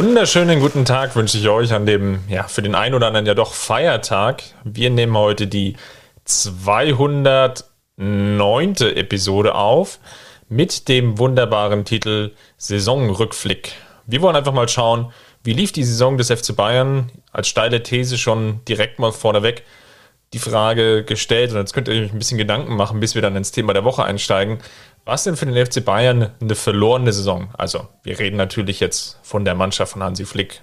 Wunderschönen guten Tag wünsche ich euch an dem, ja, für den einen oder anderen ja doch Feiertag. Wir nehmen heute die 209. Episode auf mit dem wunderbaren Titel Saisonrückblick. Wir wollen einfach mal schauen, wie lief die Saison des FC Bayern? Als steile These schon direkt mal vorneweg die Frage gestellt und jetzt könnt ihr euch ein bisschen Gedanken machen, bis wir dann ins Thema der Woche einsteigen. Was denn für den FC Bayern eine verlorene Saison? Also, wir reden natürlich jetzt von der Mannschaft von Hansi Flick.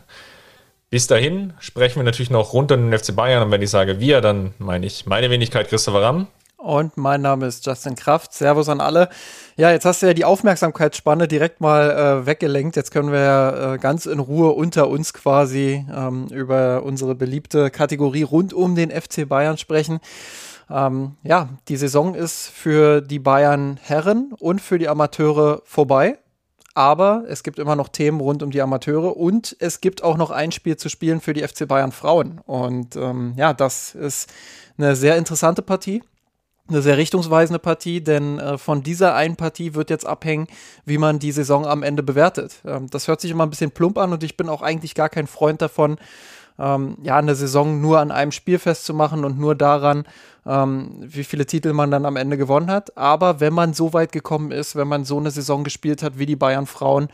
Bis dahin sprechen wir natürlich noch rund um den FC Bayern und wenn ich sage wir, dann meine ich meine Wenigkeit Christopher Ramm. Und mein Name ist Justin Kraft. Servus an alle. Ja, jetzt hast du ja die Aufmerksamkeitsspanne direkt mal äh, weggelenkt. Jetzt können wir ja äh, ganz in Ruhe unter uns quasi ähm, über unsere beliebte Kategorie rund um den FC Bayern sprechen. Ähm, ja, die Saison ist für die Bayern Herren und für die Amateure vorbei. Aber es gibt immer noch Themen rund um die Amateure und es gibt auch noch ein Spiel zu spielen für die FC Bayern Frauen. Und ähm, ja, das ist eine sehr interessante Partie eine sehr richtungsweisende Partie, denn äh, von dieser einen Partie wird jetzt abhängen, wie man die Saison am Ende bewertet. Ähm, das hört sich immer ein bisschen plump an und ich bin auch eigentlich gar kein Freund davon, ähm, ja, eine Saison nur an einem Spiel festzumachen und nur daran, ähm, wie viele Titel man dann am Ende gewonnen hat. Aber wenn man so weit gekommen ist, wenn man so eine Saison gespielt hat wie die Bayern Frauen,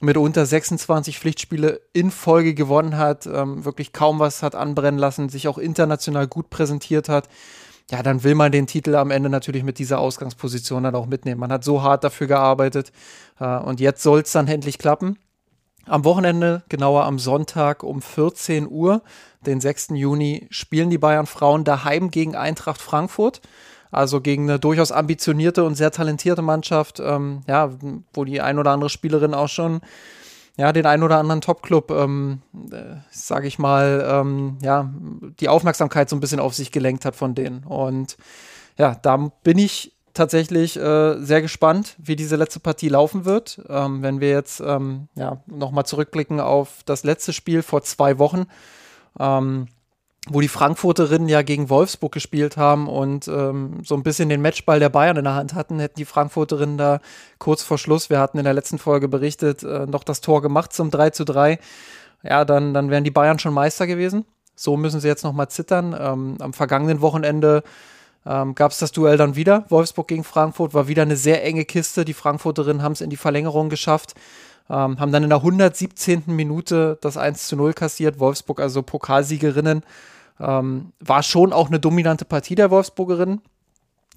mit unter 26 Pflichtspiele in Folge gewonnen hat, ähm, wirklich kaum was hat anbrennen lassen, sich auch international gut präsentiert hat, ja, dann will man den Titel am Ende natürlich mit dieser Ausgangsposition dann auch mitnehmen. Man hat so hart dafür gearbeitet äh, und jetzt soll es dann endlich klappen. Am Wochenende, genauer am Sonntag um 14 Uhr, den 6. Juni, spielen die Bayern Frauen daheim gegen Eintracht Frankfurt. Also gegen eine durchaus ambitionierte und sehr talentierte Mannschaft, ähm, ja, wo die ein oder andere Spielerin auch schon ja, den ein oder anderen Top-Club, ähm, äh, sage ich mal, ähm, ja, die Aufmerksamkeit so ein bisschen auf sich gelenkt hat von denen. Und ja, da bin ich tatsächlich äh, sehr gespannt, wie diese letzte Partie laufen wird. Ähm, wenn wir jetzt ähm, ja, nochmal zurückblicken auf das letzte Spiel vor zwei Wochen, ähm, wo die Frankfurterinnen ja gegen Wolfsburg gespielt haben und ähm, so ein bisschen den Matchball der Bayern in der Hand hatten, hätten die Frankfurterinnen da kurz vor Schluss, wir hatten in der letzten Folge berichtet, äh, noch das Tor gemacht zum 3 zu 3. Ja, dann, dann wären die Bayern schon Meister gewesen. So müssen sie jetzt nochmal zittern. Ähm, am vergangenen Wochenende ähm, gab es das Duell dann wieder. Wolfsburg gegen Frankfurt war wieder eine sehr enge Kiste. Die Frankfurterinnen haben es in die Verlängerung geschafft. Ähm, haben dann in der 117. Minute das 1 zu 0 kassiert. Wolfsburg also Pokalsiegerinnen. Ähm, war schon auch eine dominante Partie der Wolfsburgerinnen.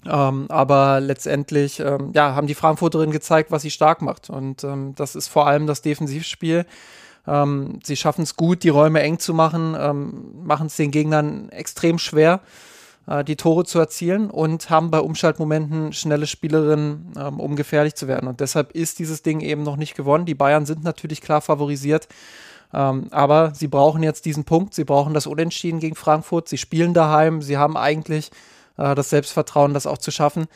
Ähm, aber letztendlich ähm, ja, haben die Frankfurterinnen gezeigt, was sie stark macht. Und ähm, das ist vor allem das Defensivspiel. Ähm, sie schaffen es gut, die Räume eng zu machen, ähm, machen es den Gegnern extrem schwer, die Tore zu erzielen und haben bei Umschaltmomenten schnelle Spielerinnen, um gefährlich zu werden. Und deshalb ist dieses Ding eben noch nicht gewonnen. Die Bayern sind natürlich klar favorisiert. Ähm, aber sie brauchen jetzt diesen Punkt, sie brauchen das Unentschieden gegen Frankfurt, sie spielen daheim, sie haben eigentlich äh, das Selbstvertrauen, das auch zu schaffen.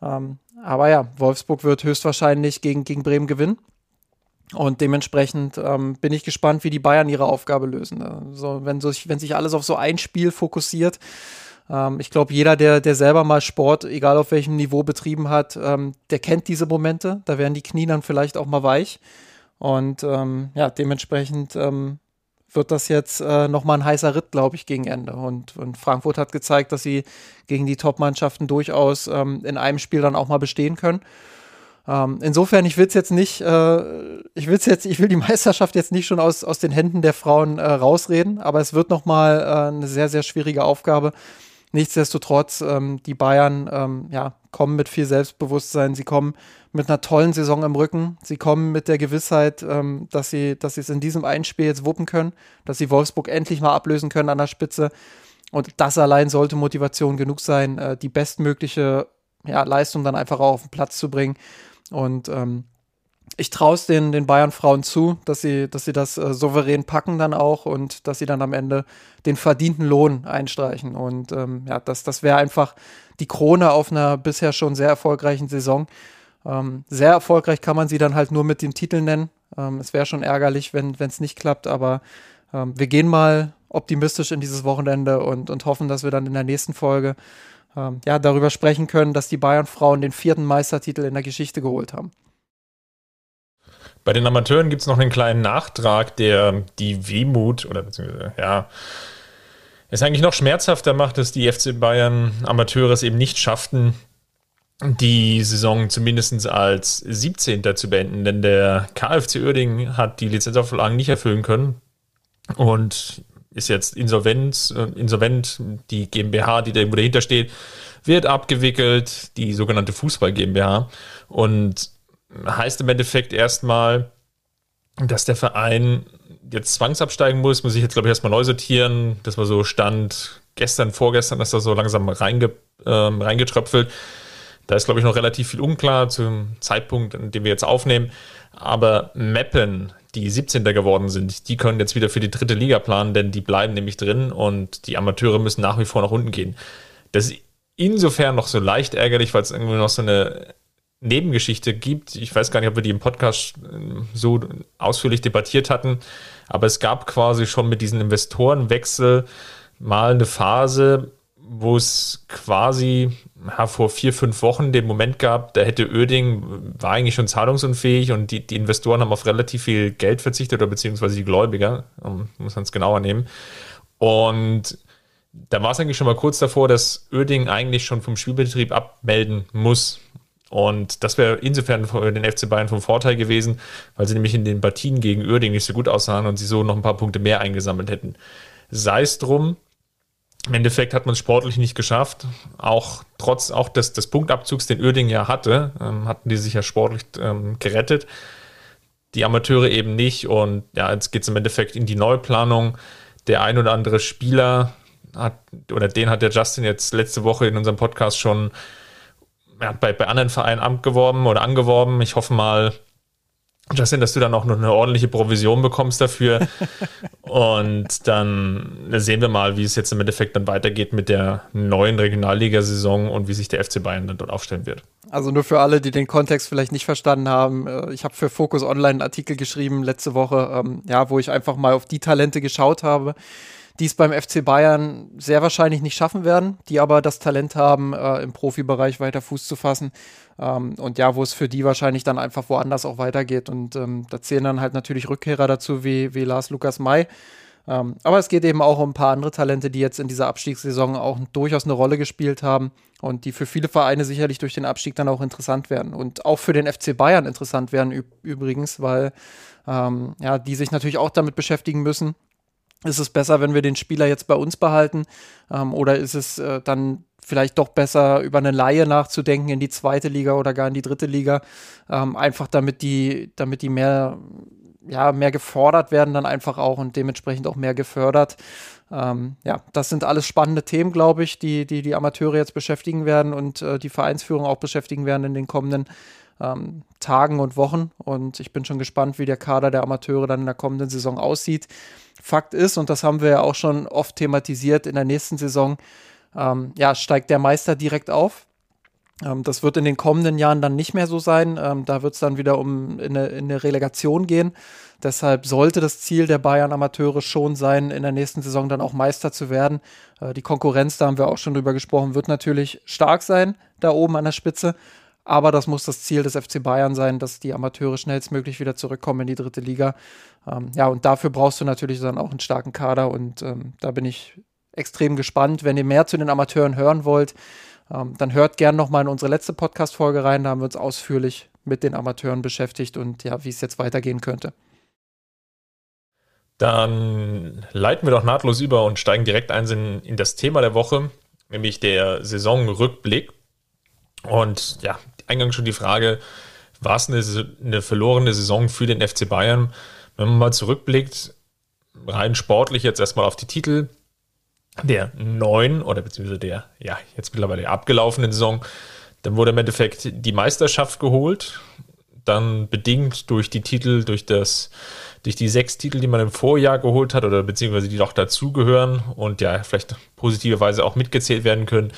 Ähm, aber ja, Wolfsburg wird höchstwahrscheinlich gegen, gegen Bremen gewinnen. Und dementsprechend ähm, bin ich gespannt, wie die Bayern ihre Aufgabe lösen. Also, wenn, so, wenn sich alles auf so ein Spiel fokussiert, ähm, ich glaube, jeder, der, der selber mal Sport, egal auf welchem Niveau betrieben hat, ähm, der kennt diese Momente. Da werden die Knie dann vielleicht auch mal weich. Und ähm, ja, dementsprechend ähm, wird das jetzt äh, nochmal ein heißer Ritt, glaube ich, gegen Ende. Und, und, Frankfurt hat gezeigt, dass sie gegen die Top-Mannschaften durchaus ähm, in einem Spiel dann auch mal bestehen können. Ähm, insofern, ich will es jetzt nicht, äh, ich will jetzt, ich will die Meisterschaft jetzt nicht schon aus, aus den Händen der Frauen äh, rausreden, aber es wird nochmal äh, eine sehr, sehr schwierige Aufgabe. Nichtsdestotrotz, ähm, die Bayern ähm, ja, kommen mit viel Selbstbewusstsein, sie kommen mit einer tollen Saison im Rücken, sie kommen mit der Gewissheit, ähm, dass sie dass es in diesem einen Spiel jetzt wuppen können, dass sie Wolfsburg endlich mal ablösen können an der Spitze. Und das allein sollte Motivation genug sein, äh, die bestmögliche ja, Leistung dann einfach auch auf den Platz zu bringen. Und ähm, ich traue es den, den Bayern-Frauen zu, dass sie, dass sie das äh, souverän packen dann auch und dass sie dann am Ende den verdienten Lohn einstreichen. Und ähm, ja, das, das wäre einfach die Krone auf einer bisher schon sehr erfolgreichen Saison. Ähm, sehr erfolgreich kann man sie dann halt nur mit dem Titel nennen. Ähm, es wäre schon ärgerlich, wenn es nicht klappt, aber ähm, wir gehen mal optimistisch in dieses Wochenende und, und hoffen, dass wir dann in der nächsten Folge ähm, ja, darüber sprechen können, dass die Bayern-Frauen den vierten Meistertitel in der Geschichte geholt haben. Bei den Amateuren gibt es noch einen kleinen Nachtrag, der die Wehmut oder beziehungsweise, ja, es eigentlich noch schmerzhafter macht, dass die FC Bayern Amateure es eben nicht schafften, die Saison zumindest als 17. zu beenden, denn der KFC Uerdingen hat die Lizenzauflagen nicht erfüllen können und ist jetzt insolvent, äh, insolvent. Die GmbH, die da irgendwo dahinter steht, wird abgewickelt, die sogenannte Fußball GmbH. Und heißt im Endeffekt erstmal, dass der Verein jetzt zwangsabsteigen muss, muss ich jetzt, glaube ich, erstmal neu sortieren. Das war so Stand gestern, vorgestern, dass da so langsam reinge, äh, reingetröpfelt. Da ist, glaube ich, noch relativ viel unklar zum Zeitpunkt, an dem wir jetzt aufnehmen. Aber Meppen, die 17. geworden sind, die können jetzt wieder für die dritte Liga planen, denn die bleiben nämlich drin und die Amateure müssen nach wie vor nach unten gehen. Das ist insofern noch so leicht ärgerlich, weil es irgendwie noch so eine Nebengeschichte gibt. Ich weiß gar nicht, ob wir die im Podcast äh, so ausführlich debattiert hatten, aber es gab quasi schon mit diesem Investorenwechsel mal eine Phase, wo es quasi ja, vor vier, fünf Wochen den Moment gab, da hätte Öding, war eigentlich schon zahlungsunfähig und die, die Investoren haben auf relativ viel Geld verzichtet oder beziehungsweise die Gläubiger, muss man es genauer nehmen. Und da war es eigentlich schon mal kurz davor, dass Öding eigentlich schon vom Spielbetrieb abmelden muss. Und das wäre insofern für den FC Bayern vom Vorteil gewesen, weil sie nämlich in den Partien gegen Örding nicht so gut aussahen und sie so noch ein paar Punkte mehr eingesammelt hätten. Sei es drum, im Endeffekt hat man es sportlich nicht geschafft. Auch trotz auch des, des Punktabzugs, den Örding ja hatte, ähm, hatten die sich ja sportlich ähm, gerettet. Die Amateure eben nicht. Und ja, jetzt geht es im Endeffekt in die Neuplanung. Der ein oder andere Spieler hat, oder den hat der Justin jetzt letzte Woche in unserem Podcast schon er hat bei, bei anderen Vereinen abgeworben oder angeworben. Ich hoffe mal, Justin, dass du dann auch noch eine ordentliche Provision bekommst dafür. und dann sehen wir mal, wie es jetzt im Endeffekt dann weitergeht mit der neuen Regionalligasaison und wie sich der FC Bayern dann dort aufstellen wird. Also nur für alle, die den Kontext vielleicht nicht verstanden haben. Äh, ich habe für Focus Online einen Artikel geschrieben letzte Woche, ähm, ja, wo ich einfach mal auf die Talente geschaut habe, die es beim FC Bayern sehr wahrscheinlich nicht schaffen werden, die aber das Talent haben, äh, im Profibereich weiter Fuß zu fassen. Ähm, und ja, wo es für die wahrscheinlich dann einfach woanders auch weitergeht. Und ähm, da zählen dann halt natürlich Rückkehrer dazu, wie, wie Lars Lukas May. Ähm, aber es geht eben auch um ein paar andere Talente, die jetzt in dieser Abstiegssaison auch durchaus eine Rolle gespielt haben und die für viele Vereine sicherlich durch den Abstieg dann auch interessant werden. Und auch für den FC Bayern interessant werden übrigens, weil ähm, ja, die sich natürlich auch damit beschäftigen müssen, ist es besser, wenn wir den Spieler jetzt bei uns behalten? Ähm, oder ist es äh, dann vielleicht doch besser, über eine Laie nachzudenken in die zweite Liga oder gar in die dritte Liga? Ähm, einfach damit die, damit die mehr, ja, mehr gefordert werden, dann einfach auch und dementsprechend auch mehr gefördert. Ähm, ja, das sind alles spannende Themen, glaube ich, die, die die Amateure jetzt beschäftigen werden und äh, die Vereinsführung auch beschäftigen werden in den kommenden ähm, Tagen und Wochen. Und ich bin schon gespannt, wie der Kader der Amateure dann in der kommenden Saison aussieht. Fakt ist, und das haben wir ja auch schon oft thematisiert, in der nächsten Saison ähm, ja, steigt der Meister direkt auf. Ähm, das wird in den kommenden Jahren dann nicht mehr so sein. Ähm, da wird es dann wieder um in eine, in eine, Relegation gehen. Deshalb sollte das Ziel der Bayern-Amateure schon sein, in der nächsten Saison dann auch Meister zu werden. Äh, die Konkurrenz, da haben wir auch schon drüber gesprochen, wird natürlich stark sein, da oben an der Spitze. Aber das muss das Ziel des FC Bayern sein, dass die Amateure schnellstmöglich wieder zurückkommen in die dritte Liga. Ähm, ja, und dafür brauchst du natürlich dann auch einen starken Kader. Und ähm, da bin ich extrem gespannt. Wenn ihr mehr zu den Amateuren hören wollt, ähm, dann hört gern nochmal in unsere letzte Podcast-Folge rein. Da haben wir uns ausführlich mit den Amateuren beschäftigt und ja, wie es jetzt weitergehen könnte. Dann leiten wir doch nahtlos über und steigen direkt ein in, in das Thema der Woche, nämlich der Saisonrückblick. Und ja, eingangs schon die Frage, war es eine, eine verlorene Saison für den FC Bayern? Wenn man mal zurückblickt, rein sportlich jetzt erstmal auf die Titel der neuen oder beziehungsweise der, ja, jetzt mittlerweile abgelaufenen Saison, dann wurde im Endeffekt die Meisterschaft geholt. dann bedingt durch die Titel, durch das, durch die sechs Titel, die man im Vorjahr geholt hat oder beziehungsweise die noch dazugehören und ja, vielleicht positiverweise auch mitgezählt werden können,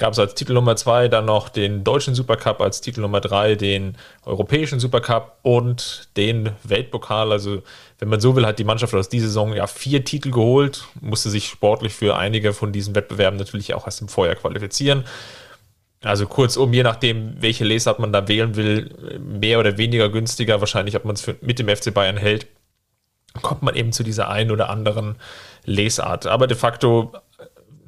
gab es als Titel Nummer zwei dann noch den deutschen Supercup, als Titel Nummer drei den europäischen Supercup und den Weltpokal. Also, wenn man so will, hat die Mannschaft aus dieser Saison ja vier Titel geholt, musste sich sportlich für einige von diesen Wettbewerben natürlich auch erst im Vorjahr qualifizieren. Also kurzum, je nachdem, welche Lesart man da wählen will, mehr oder weniger günstiger, wahrscheinlich, ob man es mit dem FC Bayern hält, kommt man eben zu dieser einen oder anderen Lesart. Aber de facto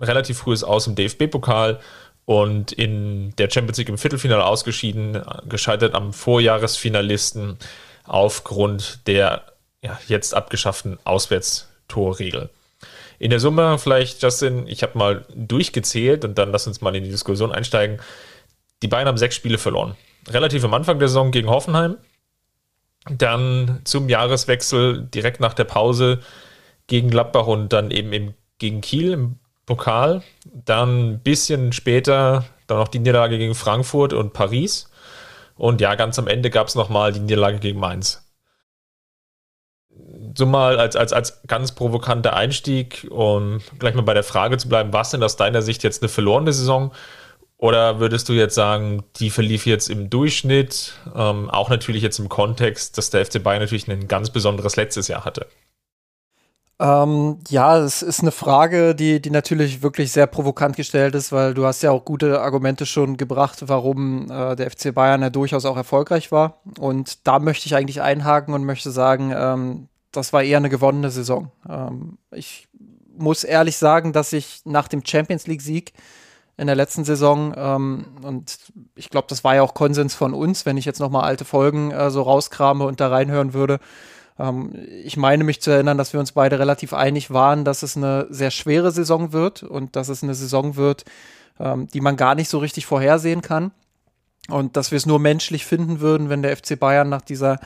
relativ frühes Aus im DFB-Pokal und in der Champions League im Viertelfinale ausgeschieden, gescheitert am Vorjahresfinalisten aufgrund der ja, jetzt abgeschafften Auswärtstorregel. In der Summe vielleicht, Justin, ich habe mal durchgezählt und dann lass uns mal in die Diskussion einsteigen. Die Bayern haben sechs Spiele verloren. Relativ am Anfang der Saison gegen Hoffenheim. Dann zum Jahreswechsel direkt nach der Pause gegen Gladbach und dann eben im, gegen Kiel im Pokal. Dann ein bisschen später dann noch die Niederlage gegen Frankfurt und Paris. Und ja, ganz am Ende gab es nochmal die Niederlage gegen Mainz. So mal als, als, als ganz provokanter Einstieg, um gleich mal bei der Frage zu bleiben, war es denn aus deiner Sicht jetzt eine verlorene Saison? Oder würdest du jetzt sagen, die verlief jetzt im Durchschnitt, ähm, auch natürlich jetzt im Kontext, dass der FC Bayern natürlich ein ganz besonderes letztes Jahr hatte? Ähm, ja, es ist eine Frage, die, die natürlich wirklich sehr provokant gestellt ist, weil du hast ja auch gute Argumente schon gebracht, warum äh, der FC Bayern ja durchaus auch erfolgreich war. Und da möchte ich eigentlich einhaken und möchte sagen, ähm, das war eher eine gewonnene Saison. Ähm, ich muss ehrlich sagen, dass ich nach dem Champions League-Sieg in der letzten Saison ähm, und ich glaube, das war ja auch Konsens von uns, wenn ich jetzt noch mal alte Folgen äh, so rauskrame und da reinhören würde, ähm, ich meine mich zu erinnern, dass wir uns beide relativ einig waren, dass es eine sehr schwere Saison wird und dass es eine Saison wird, ähm, die man gar nicht so richtig vorhersehen kann. Und dass wir es nur menschlich finden würden, wenn der FC Bayern nach dieser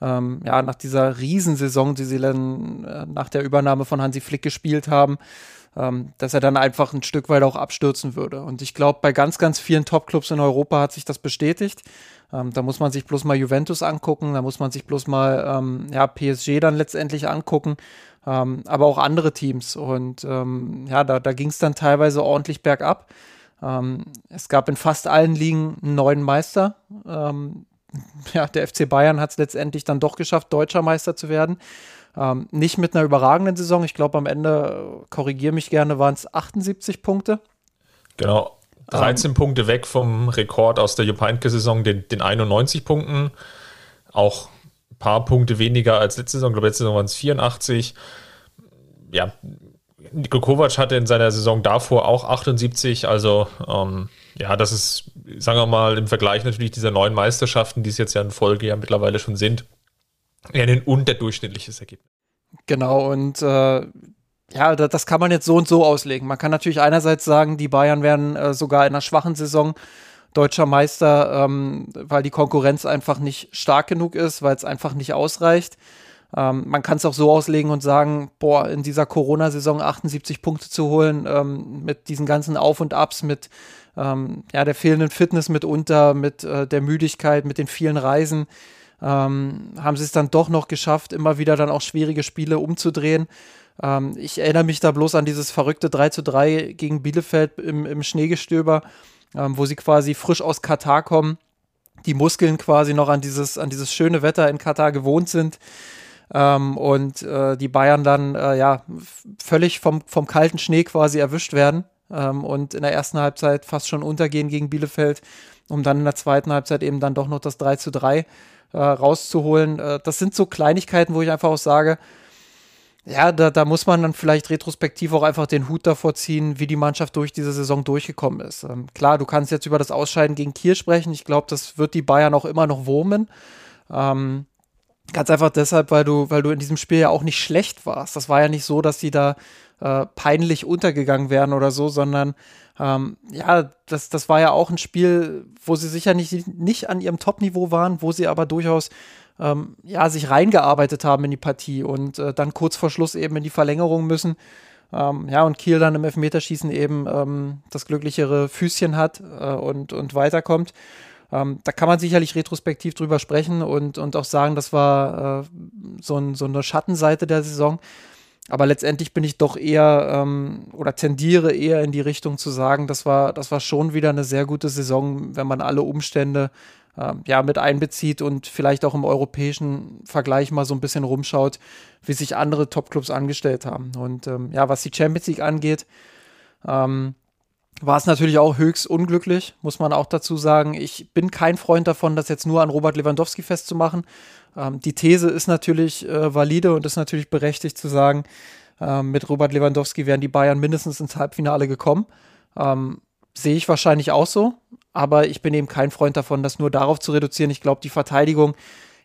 ähm, ja, nach dieser Riesensaison, die sie dann äh, nach der Übernahme von Hansi Flick gespielt haben, ähm, dass er dann einfach ein Stück weit auch abstürzen würde. Und ich glaube, bei ganz, ganz vielen Top-Clubs in Europa hat sich das bestätigt. Ähm, da muss man sich bloß mal Juventus angucken, da muss man sich bloß mal ähm, ja, PSG dann letztendlich angucken, ähm, aber auch andere Teams. Und ähm, ja, da, da ging es dann teilweise ordentlich bergab. Ähm, es gab in fast allen Ligen einen neuen Meister. Ähm, ja, der FC Bayern hat es letztendlich dann doch geschafft, deutscher Meister zu werden. Nicht mit einer überragenden Saison. Ich glaube, am Ende, äh, korrigiere mich gerne, waren es 78 Punkte. Genau, 13 ähm, Punkte weg vom Rekord aus der Jupp Heynckes-Saison, den, den 91 Punkten. Auch ein paar Punkte weniger als letzte Saison. Ich glaube, letzte Saison waren es 84. Ja, Niko Kovac hatte in seiner Saison davor auch 78. Also, ähm, ja, das ist, sagen wir mal, im Vergleich natürlich dieser neuen Meisterschaften, die es jetzt ja in Folge ja mittlerweile schon sind, eher ein unterdurchschnittliches Ergebnis. Genau, und äh, ja, das kann man jetzt so und so auslegen. Man kann natürlich einerseits sagen, die Bayern werden äh, sogar in einer schwachen Saison deutscher Meister, ähm, weil die Konkurrenz einfach nicht stark genug ist, weil es einfach nicht ausreicht. Ähm, man kann es auch so auslegen und sagen, boah, in dieser Corona-Saison 78 Punkte zu holen, ähm, mit diesen ganzen Auf und Abs, mit ähm, ja, der fehlenden Fitness mitunter, mit äh, der Müdigkeit, mit den vielen Reisen, ähm, haben sie es dann doch noch geschafft, immer wieder dann auch schwierige Spiele umzudrehen. Ähm, ich erinnere mich da bloß an dieses verrückte 3 zu 3 gegen Bielefeld im, im Schneegestöber, ähm, wo sie quasi frisch aus Katar kommen, die Muskeln quasi noch an dieses, an dieses schöne Wetter in Katar gewohnt sind. Ähm, und äh, die Bayern dann äh, ja völlig vom, vom kalten Schnee quasi erwischt werden ähm, und in der ersten Halbzeit fast schon untergehen gegen Bielefeld, um dann in der zweiten Halbzeit eben dann doch noch das 3 zu 3 äh, rauszuholen. Äh, das sind so Kleinigkeiten, wo ich einfach auch sage, ja, da, da muss man dann vielleicht retrospektiv auch einfach den Hut davor ziehen, wie die Mannschaft durch diese Saison durchgekommen ist. Ähm, klar, du kannst jetzt über das Ausscheiden gegen Kiel sprechen. Ich glaube, das wird die Bayern auch immer noch wurmen. Ähm, ganz einfach deshalb, weil du, weil du in diesem Spiel ja auch nicht schlecht warst. Das war ja nicht so, dass sie da äh, peinlich untergegangen wären oder so, sondern ähm, ja, das, das war ja auch ein Spiel, wo sie sicher nicht, nicht an ihrem Top-Niveau waren, wo sie aber durchaus ähm, ja, sich reingearbeitet haben in die Partie und äh, dann kurz vor Schluss eben in die Verlängerung müssen. Ähm, ja, und Kiel dann im Elfmeterschießen eben ähm, das glücklichere Füßchen hat äh, und, und weiterkommt. Ähm, da kann man sicherlich retrospektiv drüber sprechen und, und auch sagen, das war äh, so, ein, so eine Schattenseite der Saison. Aber letztendlich bin ich doch eher ähm, oder tendiere eher in die Richtung zu sagen, das war, das war schon wieder eine sehr gute Saison, wenn man alle Umstände ja, mit einbezieht und vielleicht auch im europäischen Vergleich mal so ein bisschen rumschaut, wie sich andere Topclubs angestellt haben. Und ähm, ja, was die Champions League angeht, ähm, war es natürlich auch höchst unglücklich, muss man auch dazu sagen. Ich bin kein Freund davon, das jetzt nur an Robert Lewandowski festzumachen. Ähm, die These ist natürlich äh, valide und ist natürlich berechtigt zu sagen, äh, mit Robert Lewandowski wären die Bayern mindestens ins Halbfinale gekommen. Ähm, sehe ich wahrscheinlich auch so, aber ich bin eben kein Freund davon, das nur darauf zu reduzieren. Ich glaube, die Verteidigung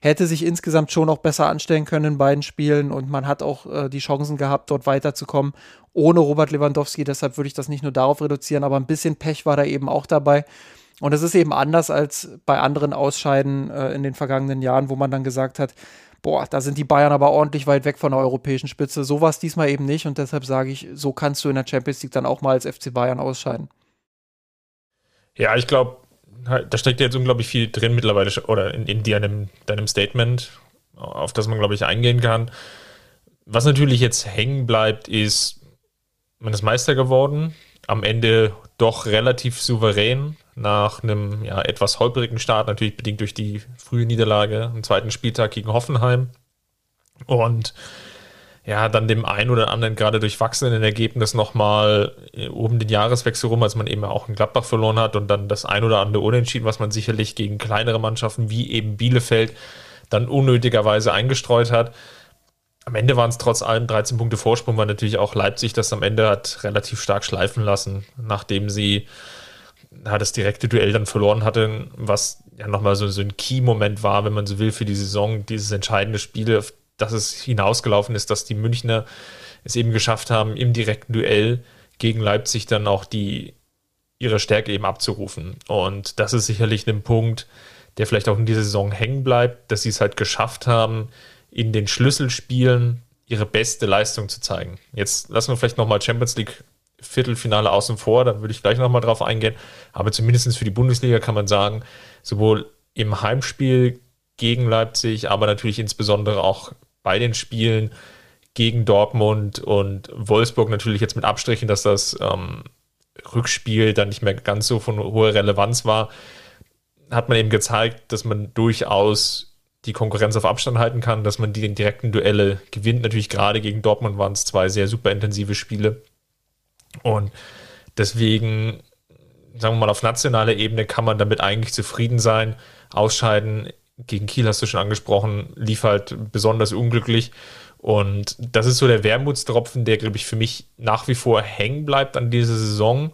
hätte sich insgesamt schon auch besser anstellen können in beiden Spielen und man hat auch äh, die Chancen gehabt, dort weiterzukommen ohne Robert Lewandowski. Deshalb würde ich das nicht nur darauf reduzieren, aber ein bisschen Pech war da eben auch dabei. Und es ist eben anders als bei anderen Ausscheiden äh, in den vergangenen Jahren, wo man dann gesagt hat, boah, da sind die Bayern aber ordentlich weit weg von der europäischen Spitze. So war es diesmal eben nicht und deshalb sage ich, so kannst du in der Champions League dann auch mal als FC Bayern ausscheiden. Ja, ich glaube, da steckt jetzt unglaublich viel drin mittlerweile oder in, in deinem, deinem Statement, auf das man, glaube ich, eingehen kann. Was natürlich jetzt hängen bleibt, ist, man ist Meister geworden, am Ende doch relativ souverän nach einem ja, etwas holprigen Start, natürlich bedingt durch die frühe Niederlage am zweiten Spieltag gegen Hoffenheim. Und ja, dann dem einen oder anderen gerade durchwachsenen Ergebnis nochmal oben den Jahreswechsel rum, als man eben auch in Gladbach verloren hat und dann das ein oder andere Unentschieden, was man sicherlich gegen kleinere Mannschaften wie eben Bielefeld dann unnötigerweise eingestreut hat. Am Ende waren es trotz allem 13 Punkte Vorsprung, weil natürlich auch Leipzig das am Ende hat relativ stark schleifen lassen, nachdem sie ja, das direkte Duell dann verloren hatte, was ja nochmal so, so ein Key-Moment war, wenn man so will, für die Saison, dieses entscheidende Spiel, auf das es hinausgelaufen ist, dass die Münchner es eben geschafft haben, im direkten Duell gegen Leipzig dann auch die, ihre Stärke eben abzurufen. Und das ist sicherlich ein Punkt, der vielleicht auch in dieser Saison hängen bleibt, dass sie es halt geschafft haben, in den Schlüsselspielen ihre beste Leistung zu zeigen. Jetzt lassen wir vielleicht nochmal Champions League Viertelfinale außen vor, da würde ich gleich nochmal drauf eingehen. Aber zumindest für die Bundesliga kann man sagen, sowohl im Heimspiel gegen Leipzig, aber natürlich insbesondere auch bei den Spielen gegen Dortmund und Wolfsburg natürlich jetzt mit Abstrichen, dass das ähm, Rückspiel dann nicht mehr ganz so von hoher Relevanz war, hat man eben gezeigt, dass man durchaus die Konkurrenz auf Abstand halten kann, dass man die direkten Duelle gewinnt. Natürlich gerade gegen Dortmund waren es zwei sehr super intensive Spiele. Und deswegen, sagen wir mal, auf nationaler Ebene kann man damit eigentlich zufrieden sein. Ausscheiden gegen Kiel hast du schon angesprochen, lief halt besonders unglücklich. Und das ist so der Wermutstropfen, der, glaube ich, für mich nach wie vor hängen bleibt an dieser Saison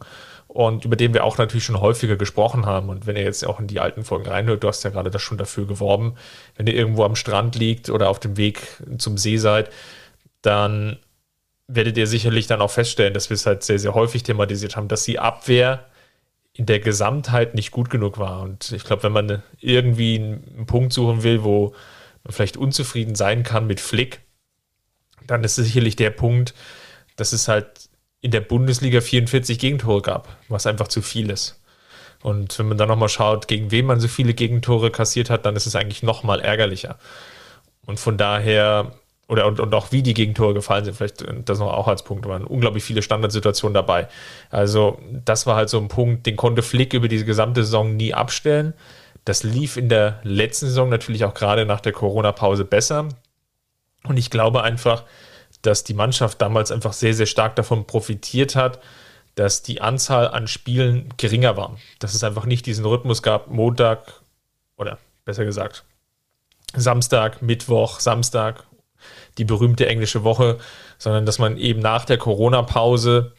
und über den wir auch natürlich schon häufiger gesprochen haben. Und wenn ihr jetzt auch in die alten Folgen reinhört, du hast ja gerade das schon dafür geworben, wenn ihr irgendwo am Strand liegt oder auf dem Weg zum See seid, dann werdet ihr sicherlich dann auch feststellen, dass wir es halt sehr, sehr häufig thematisiert haben, dass die Abwehr in der Gesamtheit nicht gut genug war. Und ich glaube, wenn man irgendwie einen Punkt suchen will, wo man vielleicht unzufrieden sein kann mit Flick, dann ist es sicherlich der Punkt, dass es halt in der Bundesliga 44 Gegentore gab, was einfach zu viel ist. Und wenn man dann nochmal schaut, gegen wen man so viele Gegentore kassiert hat, dann ist es eigentlich nochmal ärgerlicher. Und von daher oder und, und auch wie die Gegentore gefallen sind, vielleicht das noch auch als Punkt, waren unglaublich viele Standardsituationen dabei. Also das war halt so ein Punkt, den konnte Flick über diese gesamte Saison nie abstellen. Das lief in der letzten Saison natürlich auch gerade nach der Corona-Pause besser. Und ich glaube einfach, dass die Mannschaft damals einfach sehr, sehr stark davon profitiert hat, dass die Anzahl an Spielen geringer war. Dass es einfach nicht diesen Rhythmus gab, Montag oder besser gesagt Samstag, Mittwoch, Samstag die berühmte englische Woche, sondern dass man eben nach der Corona-Pause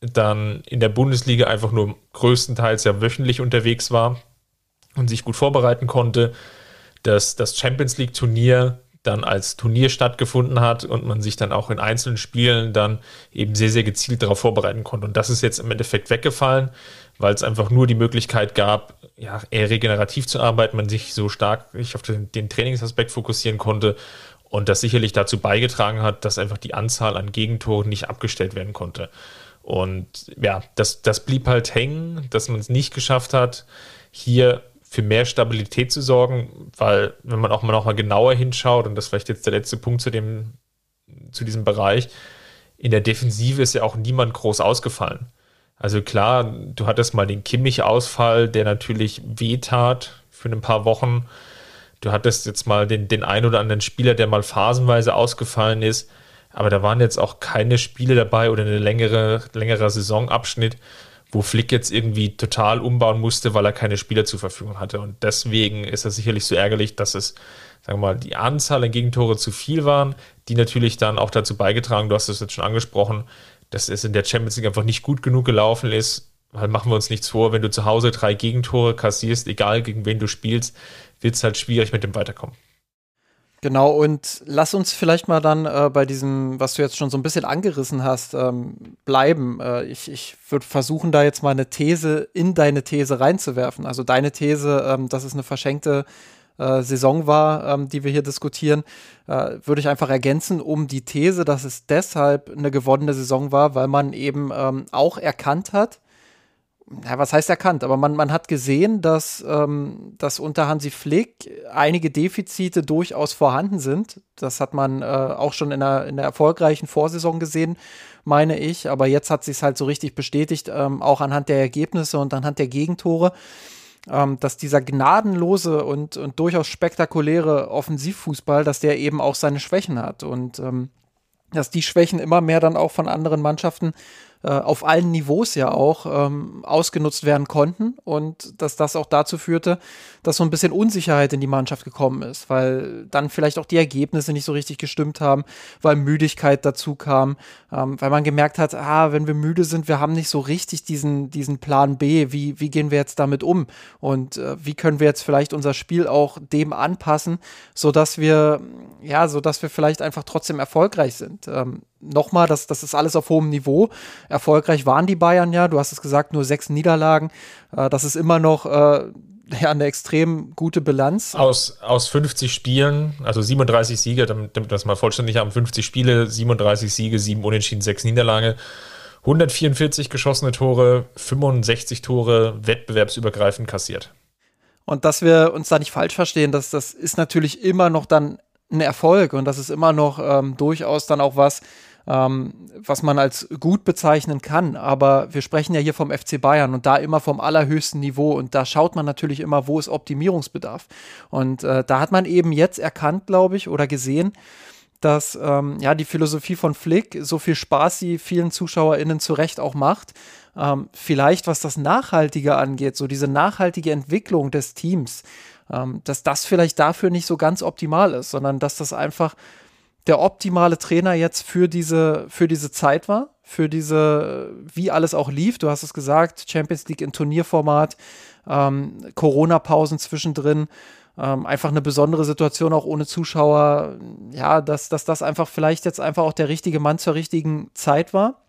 dann in der Bundesliga einfach nur größtenteils ja wöchentlich unterwegs war und sich gut vorbereiten konnte, dass das Champions League-Turnier dann als Turnier stattgefunden hat und man sich dann auch in einzelnen Spielen dann eben sehr, sehr gezielt darauf vorbereiten konnte. Und das ist jetzt im Endeffekt weggefallen, weil es einfach nur die Möglichkeit gab, ja, eher regenerativ zu arbeiten, man sich so stark auf den, den Trainingsaspekt fokussieren konnte und das sicherlich dazu beigetragen hat, dass einfach die Anzahl an Gegentoren nicht abgestellt werden konnte. Und ja, das, das blieb halt hängen, dass man es nicht geschafft hat, hier für mehr Stabilität zu sorgen, weil wenn man auch mal noch mal genauer hinschaut und das vielleicht jetzt der letzte Punkt zu dem zu diesem Bereich, in der Defensive ist ja auch niemand groß ausgefallen. Also klar, du hattest mal den Kimmich-Ausfall, der natürlich wehtat für ein paar Wochen. Du hattest jetzt mal den, den ein oder anderen Spieler, der mal phasenweise ausgefallen ist. Aber da waren jetzt auch keine Spiele dabei oder eine längere, längerer Saisonabschnitt, wo Flick jetzt irgendwie total umbauen musste, weil er keine Spieler zur Verfügung hatte. Und deswegen ist es sicherlich so ärgerlich, dass es, sagen wir mal, die Anzahl an Gegentore zu viel waren, die natürlich dann auch dazu beigetragen, du hast es jetzt schon angesprochen, dass es in der Champions League einfach nicht gut genug gelaufen ist. Weil machen wir uns nichts vor, wenn du zu Hause drei Gegentore kassierst, egal gegen wen du spielst, wird es halt schwierig mit dem Weiterkommen. Genau, und lass uns vielleicht mal dann äh, bei diesem, was du jetzt schon so ein bisschen angerissen hast, ähm, bleiben. Äh, ich ich würde versuchen, da jetzt mal eine These in deine These reinzuwerfen. Also deine These, ähm, dass es eine verschenkte äh, Saison war, ähm, die wir hier diskutieren, äh, würde ich einfach ergänzen um die These, dass es deshalb eine gewonnene Saison war, weil man eben ähm, auch erkannt hat, ja, was heißt erkannt, aber man, man hat gesehen, dass, ähm, dass unter Hansi Flick einige Defizite durchaus vorhanden sind. Das hat man äh, auch schon in der, in der erfolgreichen Vorsaison gesehen, meine ich. Aber jetzt hat sich halt so richtig bestätigt, ähm, auch anhand der Ergebnisse und anhand der Gegentore, ähm, dass dieser gnadenlose und, und durchaus spektakuläre Offensivfußball, dass der eben auch seine Schwächen hat. Und ähm, dass die Schwächen immer mehr dann auch von anderen Mannschaften äh, auf allen Niveaus ja auch ähm, ausgenutzt werden konnten und dass das auch dazu führte, dass so ein bisschen Unsicherheit in die Mannschaft gekommen ist, weil dann vielleicht auch die Ergebnisse nicht so richtig gestimmt haben, weil Müdigkeit dazu kam, ähm, weil man gemerkt hat, ah, wenn wir müde sind, wir haben nicht so richtig diesen, diesen Plan B, wie, wie gehen wir jetzt damit um und äh, wie können wir jetzt vielleicht unser Spiel auch dem anpassen, sodass wir, ja, sodass wir vielleicht einfach trotzdem erfolgreich sind. Ähm, nochmal, das, das ist alles auf hohem Niveau. Erfolgreich waren die Bayern ja, du hast es gesagt, nur sechs Niederlagen. Äh, das ist immer noch äh, ja, eine extrem gute Bilanz. Aus, aus 50 Spielen, also 37 Siege, damit, damit wir das mal vollständig haben, 50 Spiele, 37 Siege, 7 Unentschieden, 6 Niederlage. 144 geschossene Tore, 65 Tore wettbewerbsübergreifend kassiert. Und dass wir uns da nicht falsch verstehen, das, das ist natürlich immer noch dann ein Erfolg und das ist immer noch ähm, durchaus dann auch was, ähm, was man als gut bezeichnen kann. Aber wir sprechen ja hier vom FC Bayern und da immer vom allerhöchsten Niveau und da schaut man natürlich immer, wo ist Optimierungsbedarf. Und äh, da hat man eben jetzt erkannt, glaube ich, oder gesehen, dass ähm, ja die Philosophie von Flick so viel Spaß sie vielen ZuschauerInnen zu Recht auch macht. Ähm, vielleicht was das Nachhaltige angeht, so diese nachhaltige Entwicklung des Teams ähm, dass das vielleicht dafür nicht so ganz optimal ist, sondern dass das einfach der optimale Trainer jetzt für diese, für diese Zeit war, für diese, wie alles auch lief. Du hast es gesagt, Champions League in Turnierformat, ähm, Corona-Pausen zwischendrin, ähm, einfach eine besondere Situation auch ohne Zuschauer. Ja, dass, dass das einfach vielleicht jetzt einfach auch der richtige Mann zur richtigen Zeit war.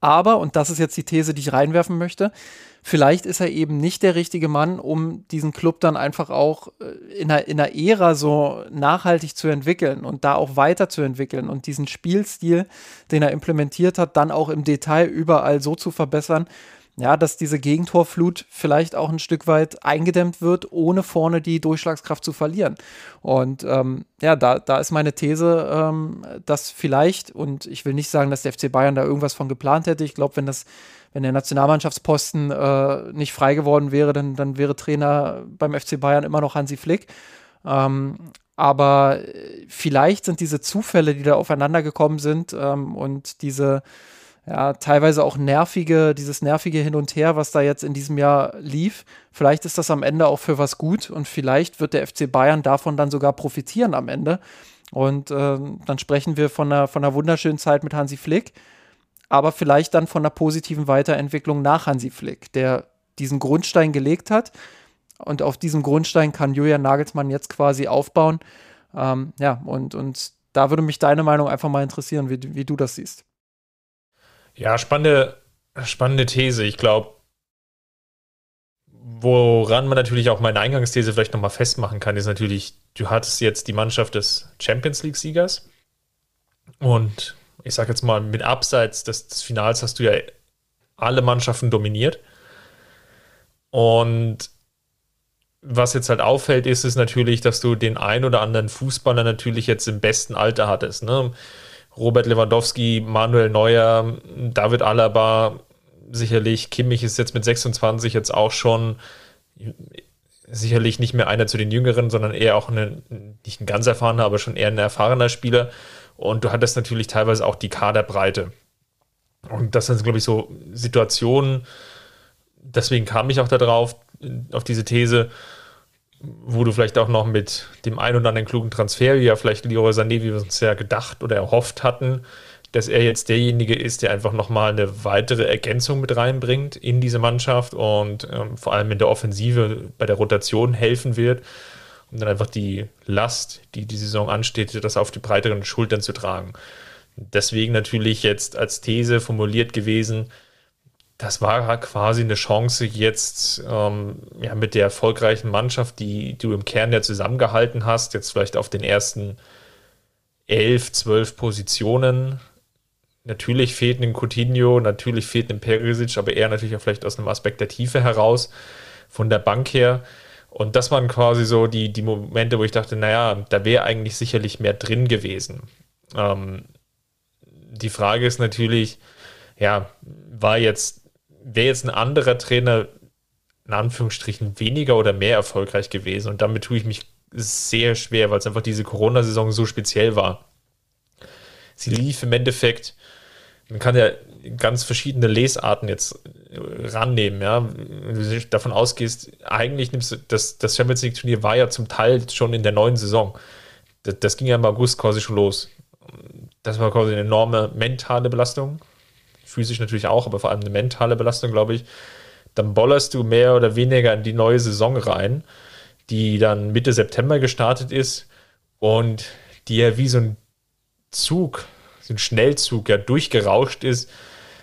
Aber, und das ist jetzt die These, die ich reinwerfen möchte, vielleicht ist er eben nicht der richtige Mann, um diesen Club dann einfach auch äh, in einer, in einer Ära so nachhaltig zu entwickeln und da auch weiterzuentwickeln und diesen Spielstil, den er implementiert hat, dann auch im Detail überall so zu verbessern, ja, dass diese Gegentorflut vielleicht auch ein Stück weit eingedämmt wird, ohne vorne die Durchschlagskraft zu verlieren. Und ähm, ja, da, da ist meine These, ähm, dass vielleicht, und ich will nicht sagen, dass der FC Bayern da irgendwas von geplant hätte. Ich glaube, wenn das wenn der Nationalmannschaftsposten äh, nicht frei geworden wäre, dann, dann wäre Trainer beim FC Bayern immer noch Hansi Flick. Ähm, aber vielleicht sind diese Zufälle, die da aufeinander gekommen sind ähm, und diese ja, teilweise auch nervige, dieses nervige Hin und Her, was da jetzt in diesem Jahr lief. Vielleicht ist das am Ende auch für was gut und vielleicht wird der FC Bayern davon dann sogar profitieren am Ende. Und äh, dann sprechen wir von einer, von einer wunderschönen Zeit mit Hansi Flick aber vielleicht dann von einer positiven Weiterentwicklung nach Hansi Flick, der diesen Grundstein gelegt hat. Und auf diesem Grundstein kann Julian Nagelsmann jetzt quasi aufbauen. Ähm, ja, und, und da würde mich deine Meinung einfach mal interessieren, wie, wie du das siehst. Ja, spannende, spannende These. Ich glaube, woran man natürlich auch meine Eingangsthese vielleicht nochmal festmachen kann, ist natürlich, du hattest jetzt die Mannschaft des Champions League-Siegers und ich sag jetzt mal, mit Abseits des, des Finals hast du ja alle Mannschaften dominiert. Und was jetzt halt auffällt, ist es natürlich, dass du den ein oder anderen Fußballer natürlich jetzt im besten Alter hattest. Ne? Robert Lewandowski, Manuel Neuer, David Alaba, sicherlich. Kimmich ist jetzt mit 26 jetzt auch schon sicherlich nicht mehr einer zu den Jüngeren, sondern eher auch eine, nicht ein ganz erfahrener, aber schon eher ein erfahrener Spieler. Und du hattest natürlich teilweise auch die Kaderbreite. Und das sind, glaube ich, so Situationen, deswegen kam ich auch darauf, auf diese These, wo du vielleicht auch noch mit dem ein oder anderen klugen Transfer, wie ja vielleicht Leroy Sané, wie wir uns ja gedacht oder erhofft hatten, dass er jetzt derjenige ist, der einfach nochmal eine weitere Ergänzung mit reinbringt in diese Mannschaft und ähm, vor allem in der Offensive bei der Rotation helfen wird, um dann einfach die Last, die die Saison ansteht, das auf die breiteren Schultern zu tragen. Deswegen natürlich jetzt als These formuliert gewesen, das war quasi eine Chance jetzt ähm, ja, mit der erfolgreichen Mannschaft, die du im Kern ja zusammengehalten hast, jetzt vielleicht auf den ersten elf, zwölf Positionen. Natürlich fehlt ein Coutinho, natürlich fehlt ein Perisic, aber eher natürlich auch vielleicht aus einem Aspekt der Tiefe heraus, von der Bank her. Und das waren quasi so die, die Momente, wo ich dachte, naja, da wäre eigentlich sicherlich mehr drin gewesen. Ähm, die Frage ist natürlich, ja, war jetzt wäre jetzt ein anderer Trainer in Anführungsstrichen weniger oder mehr erfolgreich gewesen. Und damit tue ich mich sehr schwer, weil es einfach diese Corona-Saison so speziell war. Sie lief im Endeffekt, man kann ja ganz verschiedene Lesarten jetzt rannehmen, ja. Wenn du davon ausgehst, eigentlich nimmst du, das, das Champions League-Turnier war ja zum Teil schon in der neuen Saison. Das, das ging ja im August quasi schon los. Das war quasi eine enorme mentale Belastung physisch natürlich auch, aber vor allem eine mentale Belastung, glaube ich, dann bollerst du mehr oder weniger in die neue Saison rein, die dann Mitte September gestartet ist und die ja wie so ein Zug, so ein Schnellzug ja durchgerauscht ist,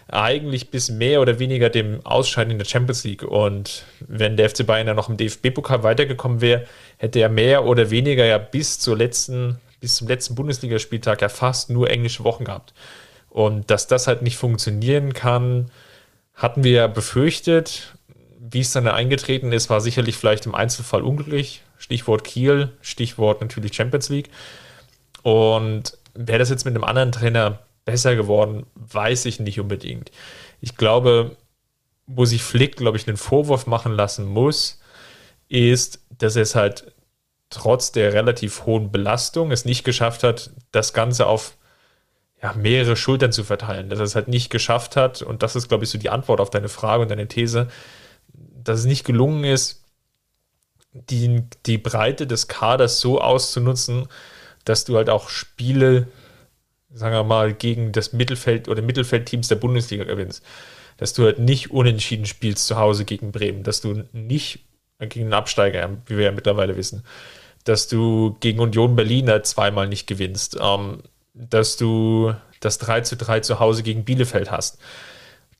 eigentlich bis mehr oder weniger dem Ausscheiden in der Champions League. Und wenn der FC Bayern ja noch im DFB-Pokal weitergekommen wäre, hätte er mehr oder weniger ja bis zur letzten, bis zum letzten Bundesligaspieltag ja fast nur englische Wochen gehabt. Und dass das halt nicht funktionieren kann, hatten wir ja befürchtet. Wie es dann eingetreten ist, war sicherlich vielleicht im Einzelfall unglücklich. Stichwort Kiel, Stichwort natürlich Champions League. Und wäre das jetzt mit einem anderen Trainer besser geworden, weiß ich nicht unbedingt. Ich glaube, wo sich Flick, glaube ich, einen Vorwurf machen lassen muss, ist, dass er es halt trotz der relativ hohen Belastung es nicht geschafft hat, das Ganze auf ja, mehrere Schultern zu verteilen, dass er es halt nicht geschafft hat. Und das ist, glaube ich, so die Antwort auf deine Frage und deine These, dass es nicht gelungen ist, die, die Breite des Kaders so auszunutzen, dass du halt auch Spiele, sagen wir mal, gegen das Mittelfeld oder Mittelfeldteams der Bundesliga gewinnst. Dass du halt nicht unentschieden spielst zu Hause gegen Bremen, dass du nicht gegen einen Absteiger, wie wir ja mittlerweile wissen, dass du gegen Union Berlin halt zweimal nicht gewinnst. Ähm, dass du das 3 zu 3 zu Hause gegen Bielefeld hast.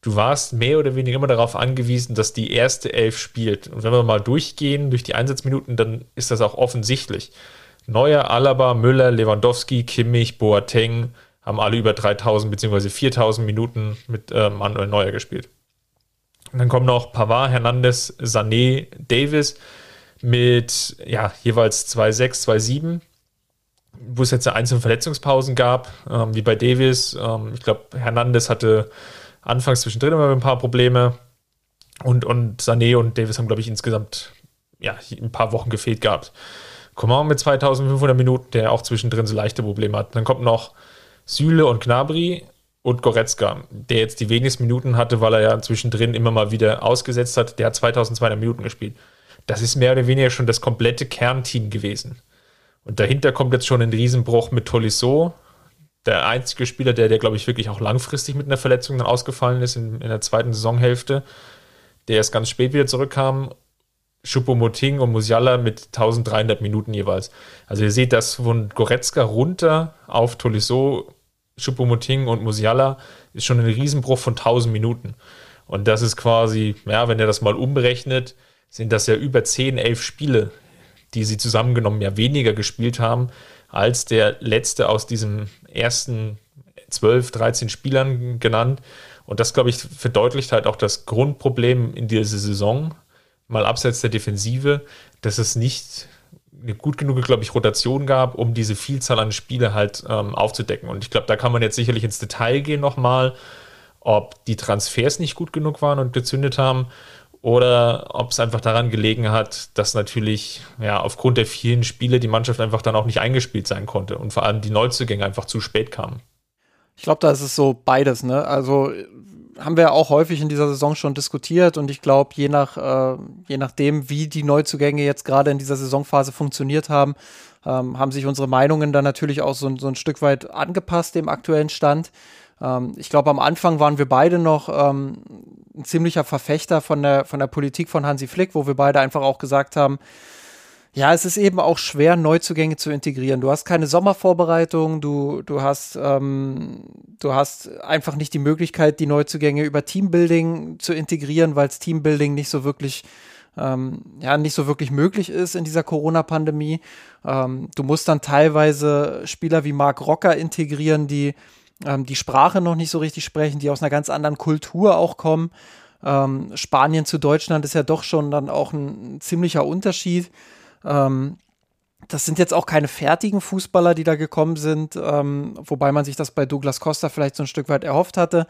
Du warst mehr oder weniger immer darauf angewiesen, dass die erste Elf spielt. Und wenn wir mal durchgehen durch die Einsatzminuten, dann ist das auch offensichtlich. Neuer, Alaba, Müller, Lewandowski, Kimmich, Boateng haben alle über 3000 bzw. 4000 Minuten mit äh, Manuel Neuer gespielt. Und dann kommen noch Pavard, Hernandez, Sané, Davis mit ja, jeweils 2,6, 2,7 wo es jetzt einzelne Verletzungspausen gab, ähm, wie bei Davis. Ähm, ich glaube, Hernandez hatte anfangs zwischendrin immer ein paar Probleme. Und, und Sané und Davis haben, glaube ich, insgesamt ja, ein paar Wochen gefehlt gehabt. Coman mit 2500 Minuten, der auch zwischendrin so leichte Probleme hat. Dann kommt noch Süle und Gnabry und Goretzka, der jetzt die wenigsten Minuten hatte, weil er ja zwischendrin immer mal wieder ausgesetzt hat. Der hat 2200 Minuten gespielt. Das ist mehr oder weniger schon das komplette Kernteam gewesen. Und dahinter kommt jetzt schon ein Riesenbruch mit Tolisso. Der einzige Spieler, der, der glaube ich, wirklich auch langfristig mit einer Verletzung dann ausgefallen ist in, in der zweiten Saisonhälfte, der erst ganz spät wieder zurückkam. Choupo-Moting und Musiala mit 1300 Minuten jeweils. Also ihr seht das von Goretzka runter auf Tolisso, Choupo-Moting und Musiala ist schon ein Riesenbruch von 1000 Minuten. Und das ist quasi, ja, wenn ihr das mal umberechnet, sind das ja über 10, 11 Spiele, die sie zusammengenommen ja weniger gespielt haben als der letzte aus diesem ersten 12, 13 Spielern genannt. Und das, glaube ich, verdeutlicht halt auch das Grundproblem in dieser Saison, mal abseits der Defensive, dass es nicht eine gut genug, glaube ich, Rotation gab, um diese Vielzahl an Spiele halt ähm, aufzudecken. Und ich glaube, da kann man jetzt sicherlich ins Detail gehen nochmal, ob die Transfers nicht gut genug waren und gezündet haben oder ob es einfach daran gelegen hat, dass natürlich ja aufgrund der vielen Spiele die Mannschaft einfach dann auch nicht eingespielt sein konnte und vor allem die Neuzugänge einfach zu spät kamen. Ich glaube, da ist es so beides, ne? Also haben wir auch häufig in dieser Saison schon diskutiert und ich glaube, je nach äh, je nachdem, wie die Neuzugänge jetzt gerade in dieser Saisonphase funktioniert haben, ähm, haben sich unsere Meinungen dann natürlich auch so, so ein Stück weit angepasst dem aktuellen Stand. Ähm, ich glaube, am Anfang waren wir beide noch ähm, ein ziemlicher Verfechter von der von der Politik von Hansi Flick, wo wir beide einfach auch gesagt haben, ja, es ist eben auch schwer, Neuzugänge zu integrieren. Du hast keine Sommervorbereitung, du, du hast, ähm, du hast einfach nicht die Möglichkeit, die Neuzugänge über Teambuilding zu integrieren, weil es Teambuilding nicht so wirklich, ähm, ja, nicht so wirklich möglich ist in dieser Corona-Pandemie. Ähm, du musst dann teilweise Spieler wie Marc Rocker integrieren, die ähm, die Sprache noch nicht so richtig sprechen, die aus einer ganz anderen Kultur auch kommen. Ähm, Spanien zu Deutschland ist ja doch schon dann auch ein, ein ziemlicher Unterschied. Ähm, das sind jetzt auch keine fertigen Fußballer, die da gekommen sind, ähm, wobei man sich das bei Douglas Costa vielleicht so ein Stück weit erhofft hatte,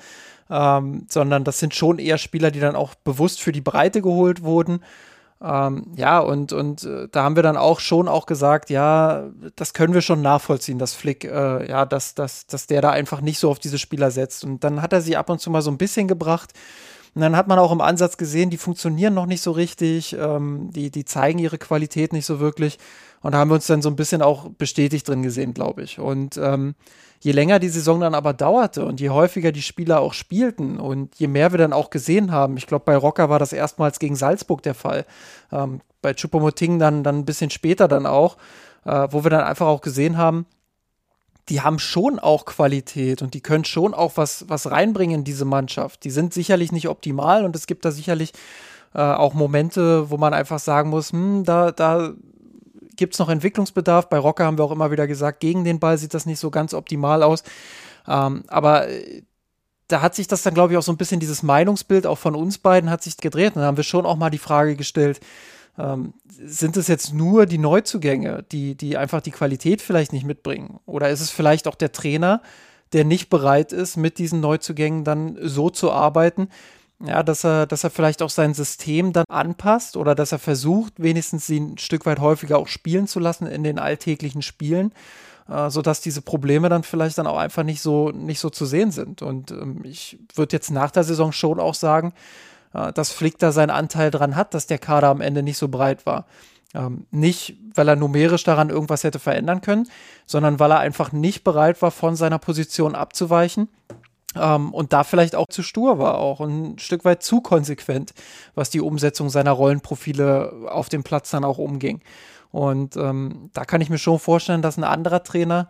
ähm, sondern das sind schon eher Spieler, die dann auch bewusst für die Breite geholt wurden. Ähm, ja, und, und äh, da haben wir dann auch schon auch gesagt, ja, das können wir schon nachvollziehen, dass Flick, äh, ja, dass, dass, dass der da einfach nicht so auf diese Spieler setzt. Und dann hat er sie ab und zu mal so ein bisschen gebracht. Und dann hat man auch im Ansatz gesehen, die funktionieren noch nicht so richtig, ähm, die, die zeigen ihre Qualität nicht so wirklich. Und da haben wir uns dann so ein bisschen auch bestätigt drin gesehen, glaube ich. Und ähm, je länger die Saison dann aber dauerte und je häufiger die Spieler auch spielten und je mehr wir dann auch gesehen haben, ich glaube, bei Rocker war das erstmals gegen Salzburg der Fall, ähm, bei Chupomoting dann, dann ein bisschen später dann auch, äh, wo wir dann einfach auch gesehen haben, die haben schon auch Qualität und die können schon auch was, was reinbringen in diese Mannschaft. Die sind sicherlich nicht optimal und es gibt da sicherlich äh, auch Momente, wo man einfach sagen muss, hm, da, da gibt es noch Entwicklungsbedarf. Bei Rocker haben wir auch immer wieder gesagt, gegen den Ball sieht das nicht so ganz optimal aus. Ähm, aber äh, da hat sich das dann, glaube ich, auch so ein bisschen dieses Meinungsbild auch von uns beiden hat sich gedreht. Und da haben wir schon auch mal die Frage gestellt, ähm, sind es jetzt nur die Neuzugänge, die, die einfach die Qualität vielleicht nicht mitbringen? Oder ist es vielleicht auch der Trainer, der nicht bereit ist, mit diesen Neuzugängen dann so zu arbeiten, ja, dass er, dass er vielleicht auch sein System dann anpasst oder dass er versucht, wenigstens sie ein Stück weit häufiger auch spielen zu lassen in den alltäglichen Spielen, äh, sodass diese Probleme dann vielleicht dann auch einfach nicht so, nicht so zu sehen sind. Und ähm, ich würde jetzt nach der Saison schon auch sagen, dass Flick da seinen Anteil dran hat, dass der Kader am Ende nicht so breit war. Ähm, nicht, weil er numerisch daran irgendwas hätte verändern können, sondern weil er einfach nicht bereit war, von seiner Position abzuweichen. Ähm, und da vielleicht auch zu stur war, auch ein Stück weit zu konsequent, was die Umsetzung seiner Rollenprofile auf dem Platz dann auch umging. Und ähm, da kann ich mir schon vorstellen, dass ein anderer Trainer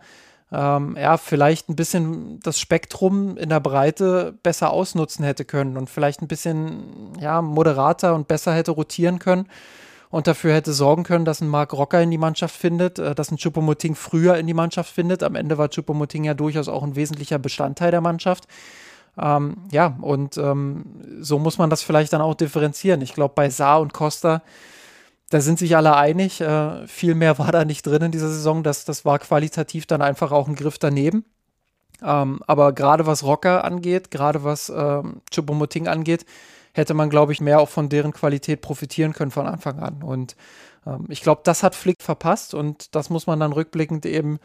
ähm, ja, vielleicht ein bisschen das Spektrum in der Breite besser ausnutzen hätte können und vielleicht ein bisschen ja, moderater und besser hätte rotieren können und dafür hätte sorgen können, dass ein Marc Rocker in die Mannschaft findet, äh, dass ein Chupomoting früher in die Mannschaft findet. Am Ende war Chupomoting ja durchaus auch ein wesentlicher Bestandteil der Mannschaft. Ähm, ja, und ähm, so muss man das vielleicht dann auch differenzieren. Ich glaube, bei Saar und Costa da sind sich alle einig. Äh, viel mehr war da nicht drin in dieser Saison. Das, das war qualitativ dann einfach auch ein Griff daneben. Ähm, aber gerade was Rocker angeht, gerade was ähm, Chupomoting angeht, hätte man, glaube ich, mehr auch von deren Qualität profitieren können von Anfang an. Und ähm, ich glaube, das hat Flick verpasst und das muss man dann rückblickend eben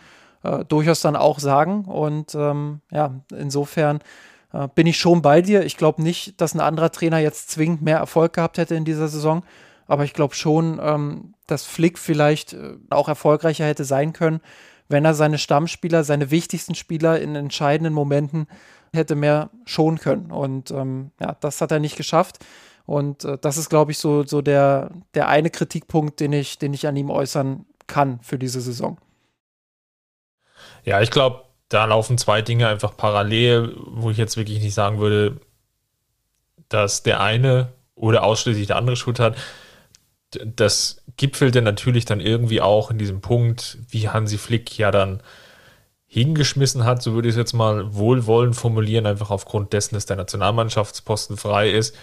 äh, durchaus dann auch sagen. Und ähm, ja, insofern äh, bin ich schon bei dir. Ich glaube nicht, dass ein anderer Trainer jetzt zwingend mehr Erfolg gehabt hätte in dieser Saison. Aber ich glaube schon, ähm, dass Flick vielleicht äh, auch erfolgreicher hätte sein können, wenn er seine Stammspieler, seine wichtigsten Spieler in entscheidenden Momenten hätte mehr schonen können. Und ähm, ja, das hat er nicht geschafft. Und äh, das ist, glaube ich, so, so der, der eine Kritikpunkt, den ich, den ich an ihm äußern kann für diese Saison. Ja, ich glaube, da laufen zwei Dinge einfach parallel, wo ich jetzt wirklich nicht sagen würde, dass der eine oder ausschließlich der andere Schuld hat das gipfelte natürlich dann irgendwie auch in diesem Punkt, wie Hansi Flick ja dann hingeschmissen hat, so würde ich es jetzt mal wohlwollend formulieren, einfach aufgrund dessen, dass der Nationalmannschaftsposten frei ist.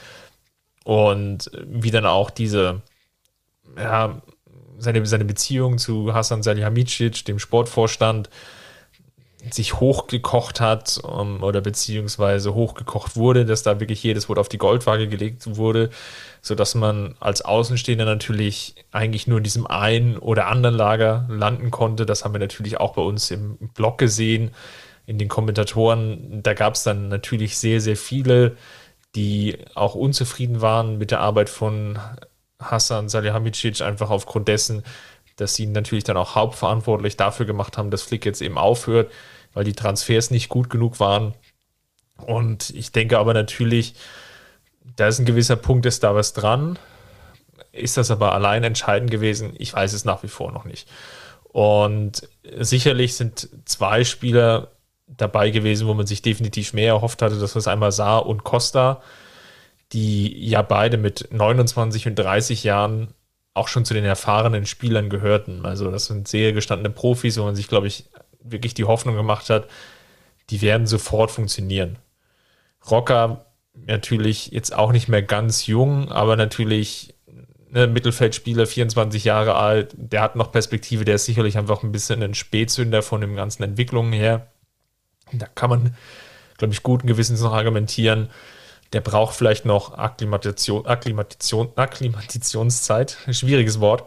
Und wie dann auch diese, ja, seine, seine Beziehung zu Hasan Salihamidzic, dem Sportvorstand, sich hochgekocht hat um, ähm, oder beziehungsweise hochgekocht wurde, dass da wirklich jedes Wort auf die Goldwaage gelegt wurde, sodass man als Außenstehender natürlich eigentlich nur in diesem einen oder anderen Lager landen konnte. Das haben wir natürlich auch bei uns im Blog gesehen, in den Kommentatoren. Da gab es dann natürlich sehr, sehr viele, die auch unzufrieden waren mit der Arbeit von Hassan Salihamidzic, einfach aufgrund dessen, dass sie natürlich dann auch hauptverantwortlich dafür gemacht haben, dass Flick jetzt eben aufhört, weil die Transfers nicht gut genug waren. Und ich denke aber natürlich, da ist ein gewisser Punkt, ist da was dran. Ist das aber allein entscheidend gewesen? Ich weiß es nach wie vor noch nicht. Und sicherlich sind zwei Spieler dabei gewesen, wo man sich definitiv mehr erhofft hatte. Das war einmal Saar und Costa, die ja beide mit 29 und 30 Jahren auch schon zu den erfahrenen Spielern gehörten. Also das sind sehr gestandene Profis, wo man sich, glaube ich, wirklich die Hoffnung gemacht hat, die werden sofort funktionieren. Rocker natürlich jetzt auch nicht mehr ganz jung, aber natürlich ne, Mittelfeldspieler, 24 Jahre alt, der hat noch Perspektive, der ist sicherlich einfach ein bisschen ein Spätzünder von den ganzen Entwicklungen her. Da kann man, glaube ich, guten Gewissens noch argumentieren, der braucht vielleicht noch Akklimatation, Akklimatation, Akklimatitionszeit, schwieriges Wort.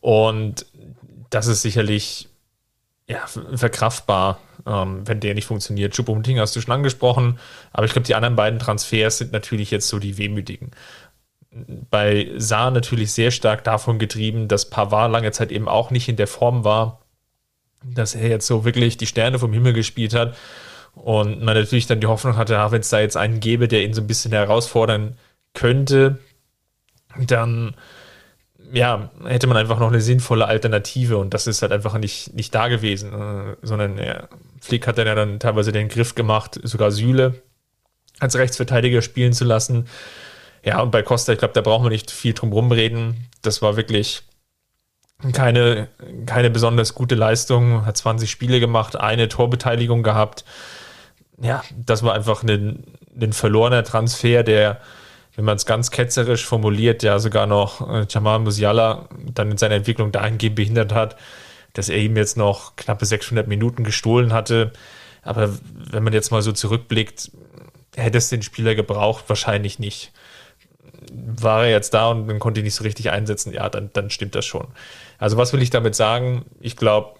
Und das ist sicherlich ja, verkraftbar, ähm, wenn der nicht funktioniert. Choupo-Moting hast du schon angesprochen, aber ich glaube, die anderen beiden Transfers sind natürlich jetzt so die wehmütigen. Bei Saar natürlich sehr stark davon getrieben, dass Pavard lange Zeit eben auch nicht in der Form war, dass er jetzt so wirklich die Sterne vom Himmel gespielt hat und man natürlich dann die Hoffnung hatte, ja, wenn es da jetzt einen gäbe, der ihn so ein bisschen herausfordern könnte, dann ja, hätte man einfach noch eine sinnvolle Alternative und das ist halt einfach nicht, nicht da gewesen, äh, sondern ja, Flick hat dann ja dann teilweise den Griff gemacht, sogar Sühle als Rechtsverteidiger spielen zu lassen. Ja, und bei Costa, ich glaube, da brauchen wir nicht viel drum rumreden. Das war wirklich keine, keine besonders gute Leistung, hat 20 Spiele gemacht, eine Torbeteiligung gehabt. Ja, das war einfach ein, ein verlorener Transfer, der wenn man es ganz ketzerisch formuliert, ja sogar noch äh, Jamal Musiala dann in seiner Entwicklung dahingehend behindert hat, dass er ihm jetzt noch knappe 600 Minuten gestohlen hatte. Aber wenn man jetzt mal so zurückblickt, hätte es den Spieler gebraucht? Wahrscheinlich nicht. War er jetzt da und man konnte ihn nicht so richtig einsetzen? Ja, dann, dann stimmt das schon. Also was will ich damit sagen? Ich glaube,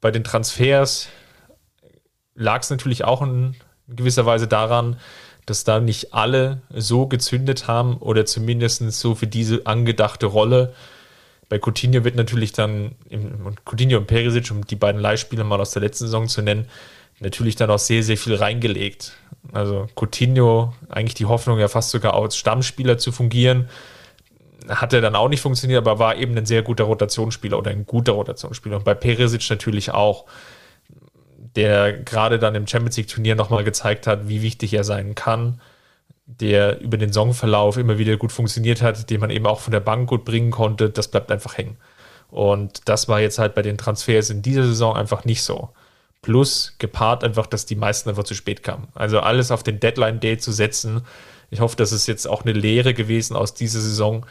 bei den Transfers lag es natürlich auch in gewisser Weise daran, dass da nicht alle so gezündet haben oder zumindest so für diese angedachte Rolle. Bei Coutinho wird natürlich dann, und Coutinho und Perisic, um die beiden Leihspieler mal aus der letzten Saison zu nennen, natürlich dann auch sehr, sehr viel reingelegt. Also Coutinho, eigentlich die Hoffnung, ja fast sogar als Stammspieler zu fungieren, hat er dann auch nicht funktioniert, aber war eben ein sehr guter Rotationsspieler oder ein guter Rotationsspieler. Und bei Perisic natürlich auch der gerade dann im Champions League Turnier nochmal gezeigt hat, wie wichtig er sein kann, der über den Songverlauf immer wieder gut funktioniert hat, den man eben auch von der Bank gut bringen konnte, das bleibt einfach hängen. Und das war jetzt halt bei den Transfers in dieser Saison einfach nicht so. Plus gepaart einfach, dass die meisten einfach zu spät kamen. Also alles auf den Deadline-Day zu setzen. Ich hoffe, das ist jetzt auch eine Lehre gewesen aus dieser Saison.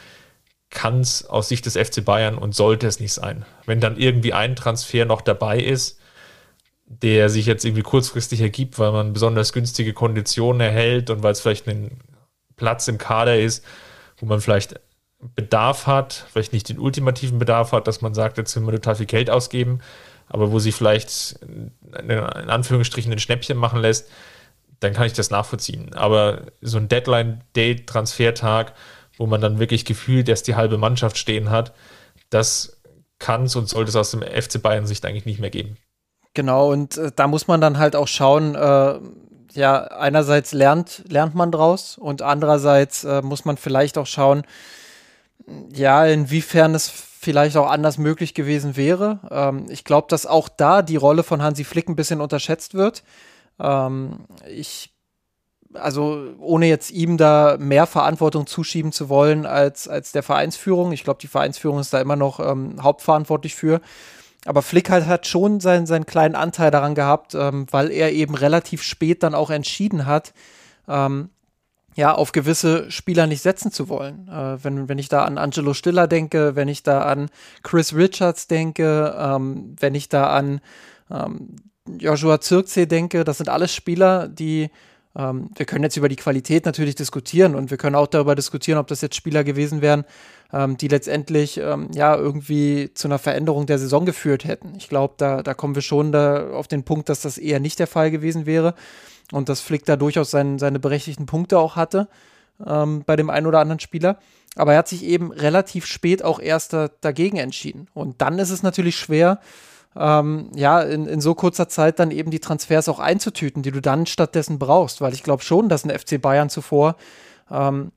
Kann es aus Sicht des FC Bayern und sollte es nicht sein. Wenn dann irgendwie ein Transfer noch dabei ist, der sich jetzt irgendwie kurzfristig ergibt, weil man besonders günstige Konditionen erhält und weil es vielleicht ein Platz im Kader ist, wo man vielleicht Bedarf hat, vielleicht nicht den ultimativen Bedarf hat, dass man sagt, jetzt will man total viel Geld ausgeben, aber wo sie vielleicht in Anführungsstrichen ein Schnäppchen machen lässt, dann kann ich das nachvollziehen. Aber so ein Deadline-Day-Transfertag, wo man dann wirklich gefühlt erst die halbe Mannschaft stehen hat, das kann es und sollte es aus dem FC Bayern-Sicht eigentlich nicht mehr geben. Genau, und äh, da muss man dann halt auch schauen, äh, ja, einerseits lernt, lernt man draus und andererseits äh, muss man vielleicht auch schauen, ja, inwiefern es vielleicht auch anders möglich gewesen wäre. Ähm, ich glaube, dass auch da die Rolle von Hansi Flick ein bisschen unterschätzt wird. Ähm, ich, also ohne jetzt ihm da mehr Verantwortung zuschieben zu wollen als, als der Vereinsführung. Ich glaube, die Vereinsführung ist da immer noch ähm, hauptverantwortlich für. Aber Flick halt hat schon seinen, seinen kleinen Anteil daran gehabt, ähm, weil er eben relativ spät dann auch entschieden hat, ähm, ja, auf gewisse Spieler nicht setzen zu wollen. Äh, wenn, wenn ich da an Angelo Stiller denke, wenn ich da an Chris Richards denke, ähm, wenn ich da an ähm, Joshua Zirkzee denke, das sind alles Spieler, die ähm, wir können jetzt über die Qualität natürlich diskutieren und wir können auch darüber diskutieren, ob das jetzt Spieler gewesen wären, ähm, die letztendlich ähm, ja irgendwie zu einer Veränderung der Saison geführt hätten. Ich glaube, da, da kommen wir schon da auf den Punkt, dass das eher nicht der Fall gewesen wäre und dass Flick da durchaus sein, seine berechtigten Punkte auch hatte ähm, bei dem einen oder anderen Spieler. Aber er hat sich eben relativ spät auch erst da, dagegen entschieden. Und dann ist es natürlich schwer, ähm, ja, in, in so kurzer Zeit dann eben die Transfers auch einzutüten, die du dann stattdessen brauchst, weil ich glaube schon, dass ein FC Bayern zuvor ähm,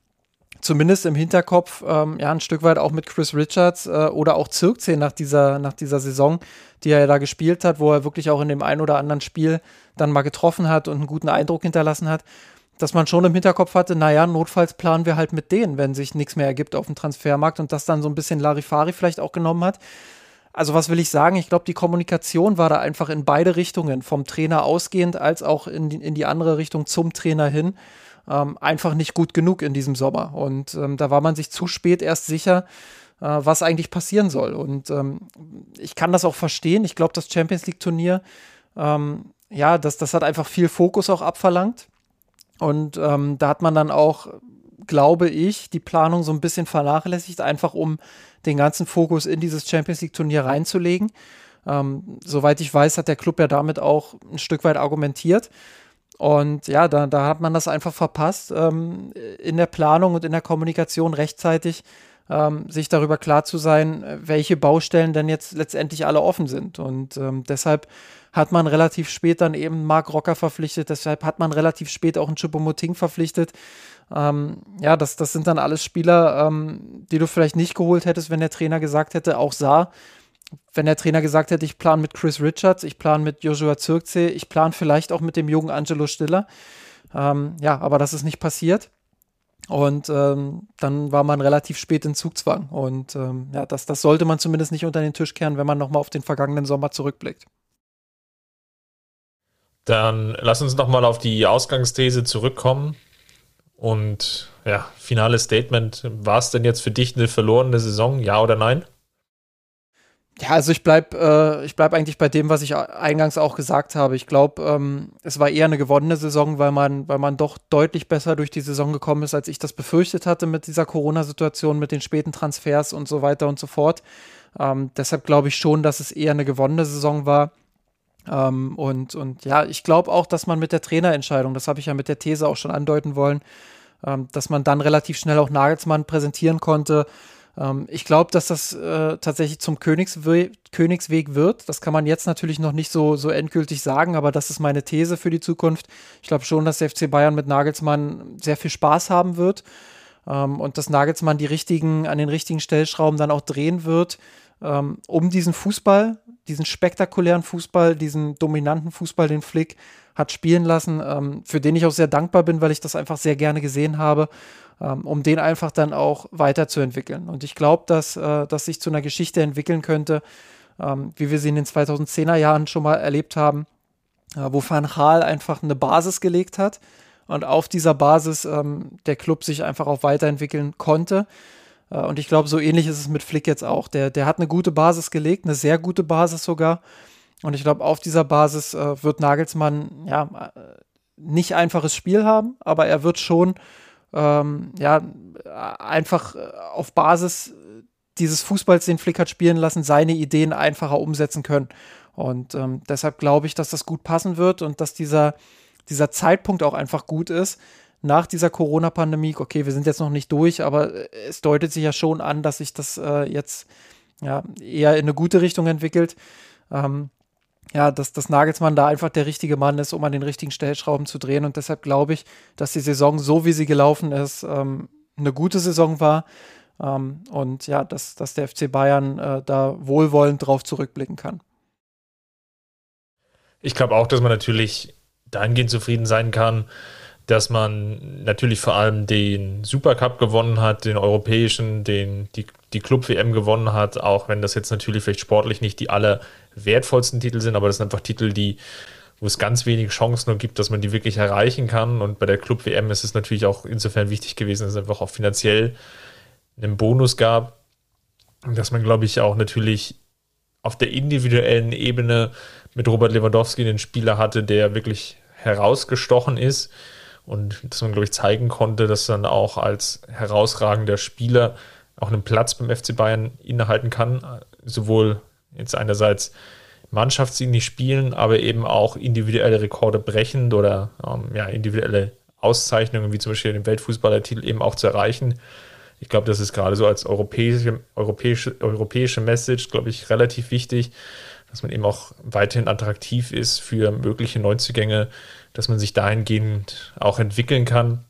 zumindest im Hinterkopf ähm, ja ein Stück weit auch mit Chris Richards äh, oder auch Zirkzee nach dieser, nach dieser Saison, die er ja da gespielt hat, wo er wirklich auch in dem einen oder anderen Spiel dann mal getroffen hat und einen guten Eindruck hinterlassen hat, dass man schon im Hinterkopf hatte, naja, notfalls planen wir halt mit denen, wenn sich nichts mehr ergibt auf dem Transfermarkt und das dann so ein bisschen Larifari vielleicht auch genommen hat. Also was will ich sagen? Ich glaube, die Kommunikation war da einfach in beide Richtungen, vom Trainer ausgehend als auch in die, in die andere Richtung zum Trainer hin, ähm, einfach nicht gut genug in diesem Sommer. Und ähm, da war man sich zu spät erst sicher, äh, was eigentlich passieren soll. Und ähm, ich kann das auch verstehen. Ich glaube, das Champions League-Turnier, ähm, ja, das, das hat einfach viel Fokus auch abverlangt. Und ähm, da hat man dann auch, glaube ich, die Planung so ein bisschen vernachlässigt, einfach um den ganzen Fokus in dieses Champions League-Turnier reinzulegen. Ähm, soweit ich weiß, hat der Club ja damit auch ein Stück weit argumentiert. Und ja, da, da hat man das einfach verpasst, ähm, in der Planung und in der Kommunikation rechtzeitig ähm, sich darüber klar zu sein, welche Baustellen denn jetzt letztendlich alle offen sind. Und ähm, deshalb hat man relativ spät dann eben Mark Rocker verpflichtet, deshalb hat man relativ spät auch einen Choupo-Moting verpflichtet. Ähm, ja, das, das sind dann alles Spieler, ähm, die du vielleicht nicht geholt hättest, wenn der Trainer gesagt hätte, auch sah, wenn der Trainer gesagt hätte, ich plane mit Chris Richards, ich plane mit Joshua Zirkzee, ich plane vielleicht auch mit dem jungen Angelo Stiller. Ähm, ja, aber das ist nicht passiert. Und ähm, dann war man relativ spät in Zugzwang. Und ähm, ja, das, das sollte man zumindest nicht unter den Tisch kehren, wenn man nochmal auf den vergangenen Sommer zurückblickt. Dann lass uns nochmal auf die Ausgangsthese zurückkommen. Und ja, finales Statement. War es denn jetzt für dich eine verlorene Saison, ja oder nein? Ja, also ich bleib, äh, bleib eigentlich bei dem, was ich eingangs auch gesagt habe. Ich glaube, ähm, es war eher eine gewonnene Saison, weil man, weil man doch deutlich besser durch die Saison gekommen ist, als ich das befürchtet hatte mit dieser Corona-Situation, mit den späten Transfers und so weiter und so fort. Ähm, deshalb glaube ich schon, dass es eher eine gewonnene Saison war. Ähm, und, und ja, ich glaube auch, dass man mit der Trainerentscheidung, das habe ich ja mit der These auch schon andeuten wollen, ähm, dass man dann relativ schnell auch Nagelsmann präsentieren konnte. Ähm, ich glaube, dass das äh, tatsächlich zum Königswe Königsweg wird. Das kann man jetzt natürlich noch nicht so, so endgültig sagen, aber das ist meine These für die Zukunft. Ich glaube schon, dass der FC Bayern mit Nagelsmann sehr viel Spaß haben wird ähm, und dass Nagelsmann die richtigen, an den richtigen Stellschrauben dann auch drehen wird ähm, um diesen Fußball, diesen spektakulären Fußball, diesen dominanten Fußball, den Flick hat spielen lassen, ähm, für den ich auch sehr dankbar bin, weil ich das einfach sehr gerne gesehen habe, ähm, um den einfach dann auch weiterzuentwickeln. Und ich glaube, dass äh, das sich zu einer Geschichte entwickeln könnte, ähm, wie wir sie in den 2010er Jahren schon mal erlebt haben, äh, wo Van Gaal einfach eine Basis gelegt hat und auf dieser Basis ähm, der Club sich einfach auch weiterentwickeln konnte. Äh, und ich glaube, so ähnlich ist es mit Flick jetzt auch. Der, der hat eine gute Basis gelegt, eine sehr gute Basis sogar. Und ich glaube, auf dieser Basis äh, wird Nagelsmann ja äh, nicht einfaches Spiel haben, aber er wird schon ähm, ja einfach äh, auf Basis dieses Fußballs, den Flick hat spielen lassen, seine Ideen einfacher umsetzen können. Und ähm, deshalb glaube ich, dass das gut passen wird und dass dieser, dieser Zeitpunkt auch einfach gut ist, nach dieser Corona-Pandemie, okay, wir sind jetzt noch nicht durch, aber äh, es deutet sich ja schon an, dass sich das äh, jetzt ja, eher in eine gute Richtung entwickelt. Ähm, ja, dass, dass Nagelsmann da einfach der richtige Mann ist, um an den richtigen Stellschrauben zu drehen. Und deshalb glaube ich, dass die Saison, so wie sie gelaufen ist, ähm, eine gute Saison war. Ähm, und ja, dass, dass der FC Bayern äh, da wohlwollend drauf zurückblicken kann. Ich glaube auch, dass man natürlich dahingehend zufrieden sein kann, dass man natürlich vor allem den Supercup gewonnen hat, den europäischen, den, die, die Club-WM gewonnen hat, auch wenn das jetzt natürlich vielleicht sportlich nicht die allerwertvollsten Titel sind, aber das sind einfach Titel, die wo es ganz wenig Chancen nur gibt, dass man die wirklich erreichen kann. Und bei der Club WM ist es natürlich auch insofern wichtig gewesen, dass es einfach auch finanziell einen Bonus gab. Dass man, glaube ich, auch natürlich auf der individuellen Ebene mit Robert Lewandowski einen Spieler hatte, der wirklich herausgestochen ist und dass man, glaube ich, zeigen konnte, dass dann auch als herausragender Spieler auch einen Platz beim FC Bayern innehalten kann, sowohl jetzt einerseits mannschaftsdienlich spielen, aber eben auch individuelle Rekorde brechend oder ähm, ja, individuelle Auszeichnungen, wie zum Beispiel den Weltfußballertitel, eben auch zu erreichen. Ich glaube, das ist gerade so als europäische, europäische, europäische Message, glaube ich, relativ wichtig, dass man eben auch weiterhin attraktiv ist für mögliche Neuzugänge, dass man sich dahingehend auch entwickeln kann.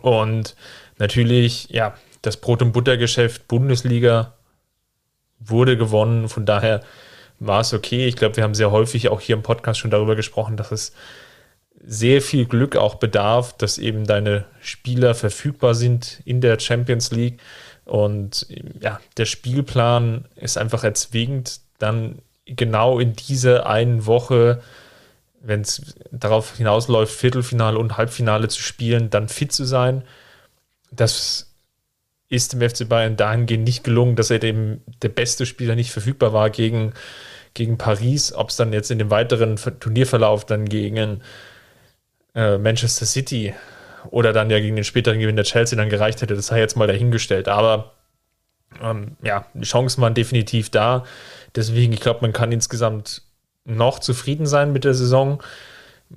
Und natürlich, ja, das Brot- und Buttergeschäft Bundesliga wurde gewonnen. Von daher war es okay. Ich glaube, wir haben sehr häufig auch hier im Podcast schon darüber gesprochen, dass es sehr viel Glück auch bedarf, dass eben deine Spieler verfügbar sind in der Champions League. Und ja, der Spielplan ist einfach erzwingend, dann genau in dieser einen Woche, wenn es darauf hinausläuft, Viertelfinale und Halbfinale zu spielen, dann fit zu sein. Das ist dem FC Bayern dahingehend nicht gelungen, dass er eben der beste Spieler nicht verfügbar war gegen, gegen Paris. Ob es dann jetzt in dem weiteren Turnierverlauf dann gegen äh, Manchester City oder dann ja gegen den späteren Gewinn der Chelsea dann gereicht hätte, das sei jetzt mal dahingestellt. Aber ähm, ja, die Chancen waren definitiv da. Deswegen, ich glaube, man kann insgesamt noch zufrieden sein mit der Saison.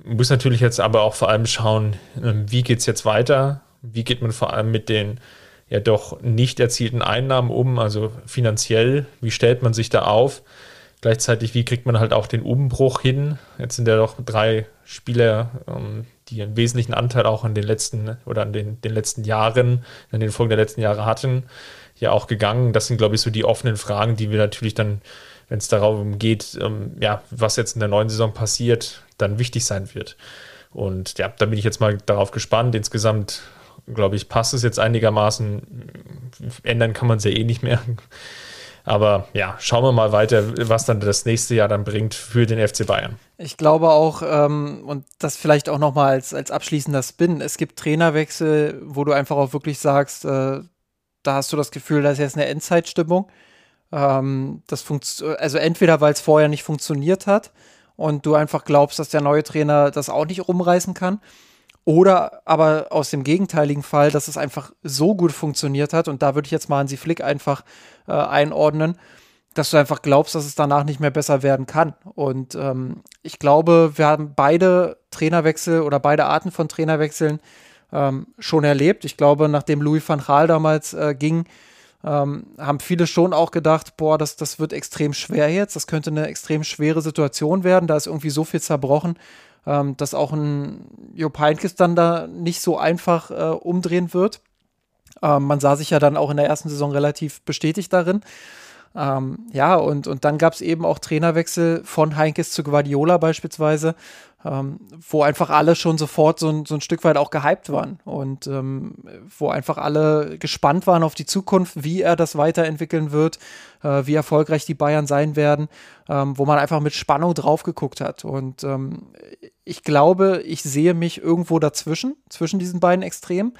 Muss natürlich jetzt aber auch vor allem schauen, ähm, wie geht es jetzt weiter? Wie geht man vor allem mit den ja doch nicht erzielten Einnahmen um, also finanziell, wie stellt man sich da auf? Gleichzeitig, wie kriegt man halt auch den Umbruch hin? Jetzt sind ja doch drei Spieler, ähm, die einen wesentlichen Anteil auch an den letzten oder an den, den letzten Jahren, an den Folgen der letzten Jahre hatten, ja auch gegangen. Das sind, glaube ich, so die offenen Fragen, die wir natürlich dann, wenn es darum geht, ähm, ja, was jetzt in der neuen Saison passiert, dann wichtig sein wird. Und ja, da bin ich jetzt mal darauf gespannt. Insgesamt glaube ich, passt es jetzt einigermaßen. Ändern kann man es ja eh nicht mehr. Aber ja, schauen wir mal weiter, was dann das nächste Jahr dann bringt für den FC Bayern. Ich glaube auch, ähm, und das vielleicht auch nochmal als, als abschließender Spin, es gibt Trainerwechsel, wo du einfach auch wirklich sagst, äh, da hast du das Gefühl, da ist jetzt eine Endzeitstimmung. Ähm, das also entweder, weil es vorher nicht funktioniert hat und du einfach glaubst, dass der neue Trainer das auch nicht rumreißen kann. Oder aber aus dem gegenteiligen Fall, dass es einfach so gut funktioniert hat, und da würde ich jetzt mal Hansi Flick einfach äh, einordnen, dass du einfach glaubst, dass es danach nicht mehr besser werden kann. Und ähm, ich glaube, wir haben beide Trainerwechsel oder beide Arten von Trainerwechseln ähm, schon erlebt. Ich glaube, nachdem Louis van Gaal damals äh, ging, ähm, haben viele schon auch gedacht, boah, das, das wird extrem schwer jetzt, das könnte eine extrem schwere Situation werden, da ist irgendwie so viel zerbrochen ähm, dass auch ein Jupp Heynckes dann da nicht so einfach äh, umdrehen wird. Ähm, man sah sich ja dann auch in der ersten Saison relativ bestätigt darin. Ähm, ja, und, und dann gab es eben auch Trainerwechsel von Heinkes zu Guardiola beispielsweise, ähm, wo einfach alle schon sofort so ein, so ein Stück weit auch gehypt waren und ähm, wo einfach alle gespannt waren auf die Zukunft, wie er das weiterentwickeln wird, äh, wie erfolgreich die Bayern sein werden, ähm, wo man einfach mit Spannung drauf geguckt hat. Und ähm, ich glaube, ich sehe mich irgendwo dazwischen, zwischen diesen beiden Extremen,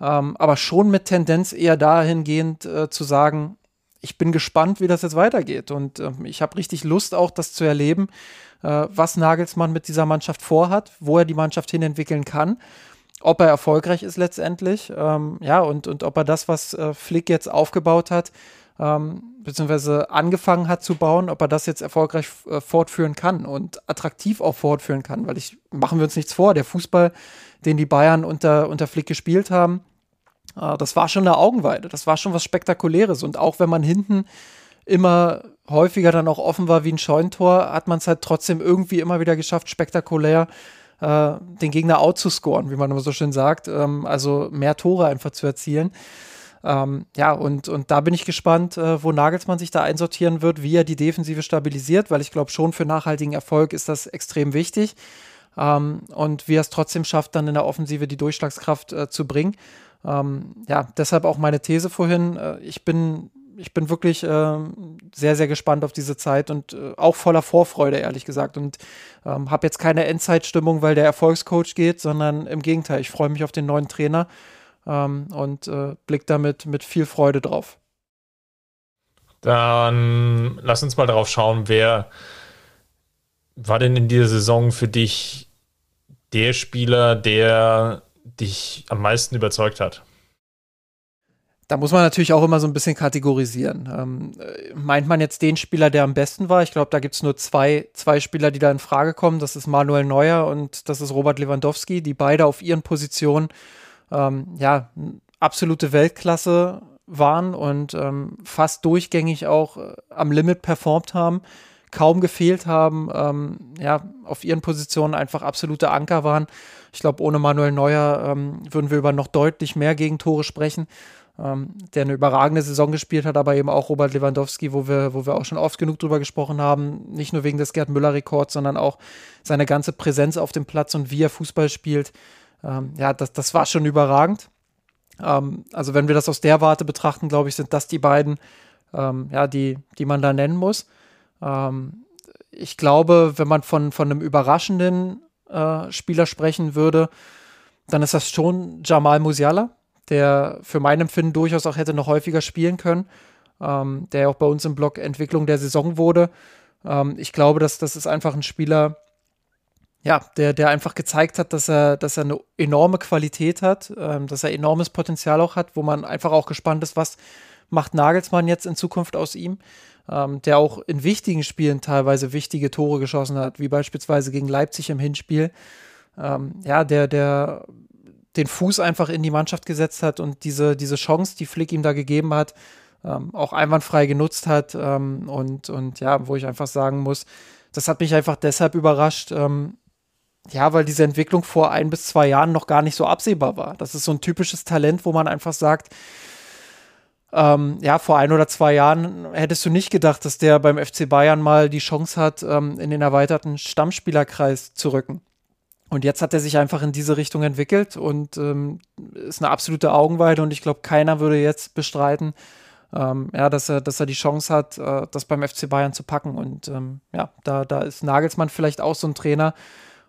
ähm, aber schon mit Tendenz eher dahingehend äh, zu sagen, ich bin gespannt, wie das jetzt weitergeht. Und äh, ich habe richtig Lust, auch das zu erleben, äh, was Nagelsmann mit dieser Mannschaft vorhat, wo er die Mannschaft hin entwickeln kann, ob er erfolgreich ist letztendlich. Ähm, ja, und, und ob er das, was äh, Flick jetzt aufgebaut hat, ähm, beziehungsweise angefangen hat zu bauen, ob er das jetzt erfolgreich äh, fortführen kann und attraktiv auch fortführen kann, weil ich, machen wir uns nichts vor, der Fußball, den die Bayern unter, unter Flick gespielt haben, das war schon eine Augenweide, das war schon was Spektakuläres. Und auch wenn man hinten immer häufiger dann auch offen war wie ein Scheunentor, hat man es halt trotzdem irgendwie immer wieder geschafft, spektakulär äh, den Gegner out zu scoren, wie man immer so schön sagt. Ähm, also mehr Tore einfach zu erzielen. Ähm, ja, und, und da bin ich gespannt, äh, wo Nagelsmann sich da einsortieren wird, wie er die Defensive stabilisiert, weil ich glaube, schon für nachhaltigen Erfolg ist das extrem wichtig. Ähm, und wie er es trotzdem schafft, dann in der Offensive die Durchschlagskraft äh, zu bringen. Ähm, ja, deshalb auch meine These vorhin. Äh, ich bin ich bin wirklich äh, sehr, sehr gespannt auf diese Zeit und äh, auch voller Vorfreude, ehrlich gesagt. Und ähm, habe jetzt keine Endzeitstimmung, weil der Erfolgscoach geht, sondern im Gegenteil, ich freue mich auf den neuen Trainer ähm, und äh, blick damit mit viel Freude drauf. Dann lass uns mal darauf schauen, wer war denn in dieser Saison für dich der Spieler, der dich am meisten überzeugt hat? Da muss man natürlich auch immer so ein bisschen kategorisieren. Ähm, meint man jetzt den Spieler, der am besten war? Ich glaube, da gibt es nur zwei, zwei Spieler, die da in Frage kommen. Das ist Manuel Neuer und das ist Robert Lewandowski, die beide auf ihren Positionen ähm, ja, absolute Weltklasse waren und ähm, fast durchgängig auch äh, am Limit performt haben kaum gefehlt haben, ähm, ja, auf ihren Positionen einfach absolute Anker waren. Ich glaube, ohne Manuel Neuer ähm, würden wir über noch deutlich mehr Gegentore sprechen, ähm, der eine überragende Saison gespielt hat, aber eben auch Robert Lewandowski, wo wir, wo wir auch schon oft genug drüber gesprochen haben, nicht nur wegen des Gerd Müller-Rekords, sondern auch seine ganze Präsenz auf dem Platz und wie er Fußball spielt. Ähm, ja, das, das war schon überragend. Ähm, also wenn wir das aus der Warte betrachten, glaube ich, sind das die beiden, ähm, ja, die, die man da nennen muss. Ähm, ich glaube, wenn man von, von einem überraschenden äh, Spieler sprechen würde, dann ist das schon Jamal Musiala, der für mein Empfinden durchaus auch hätte noch häufiger spielen können, ähm, der auch bei uns im Blog Entwicklung der Saison wurde. Ähm, ich glaube, dass das ist einfach ein Spieler, ja, der, der einfach gezeigt hat, dass er, dass er eine enorme Qualität hat, ähm, dass er enormes Potenzial auch hat, wo man einfach auch gespannt ist, was macht Nagelsmann jetzt in Zukunft aus ihm ähm, der auch in wichtigen Spielen teilweise wichtige Tore geschossen hat, wie beispielsweise gegen Leipzig im Hinspiel. Ähm, ja, der, der den Fuß einfach in die Mannschaft gesetzt hat und diese, diese Chance, die Flick ihm da gegeben hat, ähm, auch einwandfrei genutzt hat. Ähm, und, und ja, wo ich einfach sagen muss, das hat mich einfach deshalb überrascht, ähm, ja, weil diese Entwicklung vor ein bis zwei Jahren noch gar nicht so absehbar war. Das ist so ein typisches Talent, wo man einfach sagt, ähm, ja, vor ein oder zwei Jahren hättest du nicht gedacht, dass der beim FC Bayern mal die Chance hat, ähm, in den erweiterten Stammspielerkreis zu rücken. Und jetzt hat er sich einfach in diese Richtung entwickelt und ähm, ist eine absolute Augenweide. Und ich glaube, keiner würde jetzt bestreiten, ähm, ja, dass er, dass er die Chance hat, äh, das beim FC Bayern zu packen. Und ähm, ja, da, da ist Nagelsmann vielleicht auch so ein Trainer,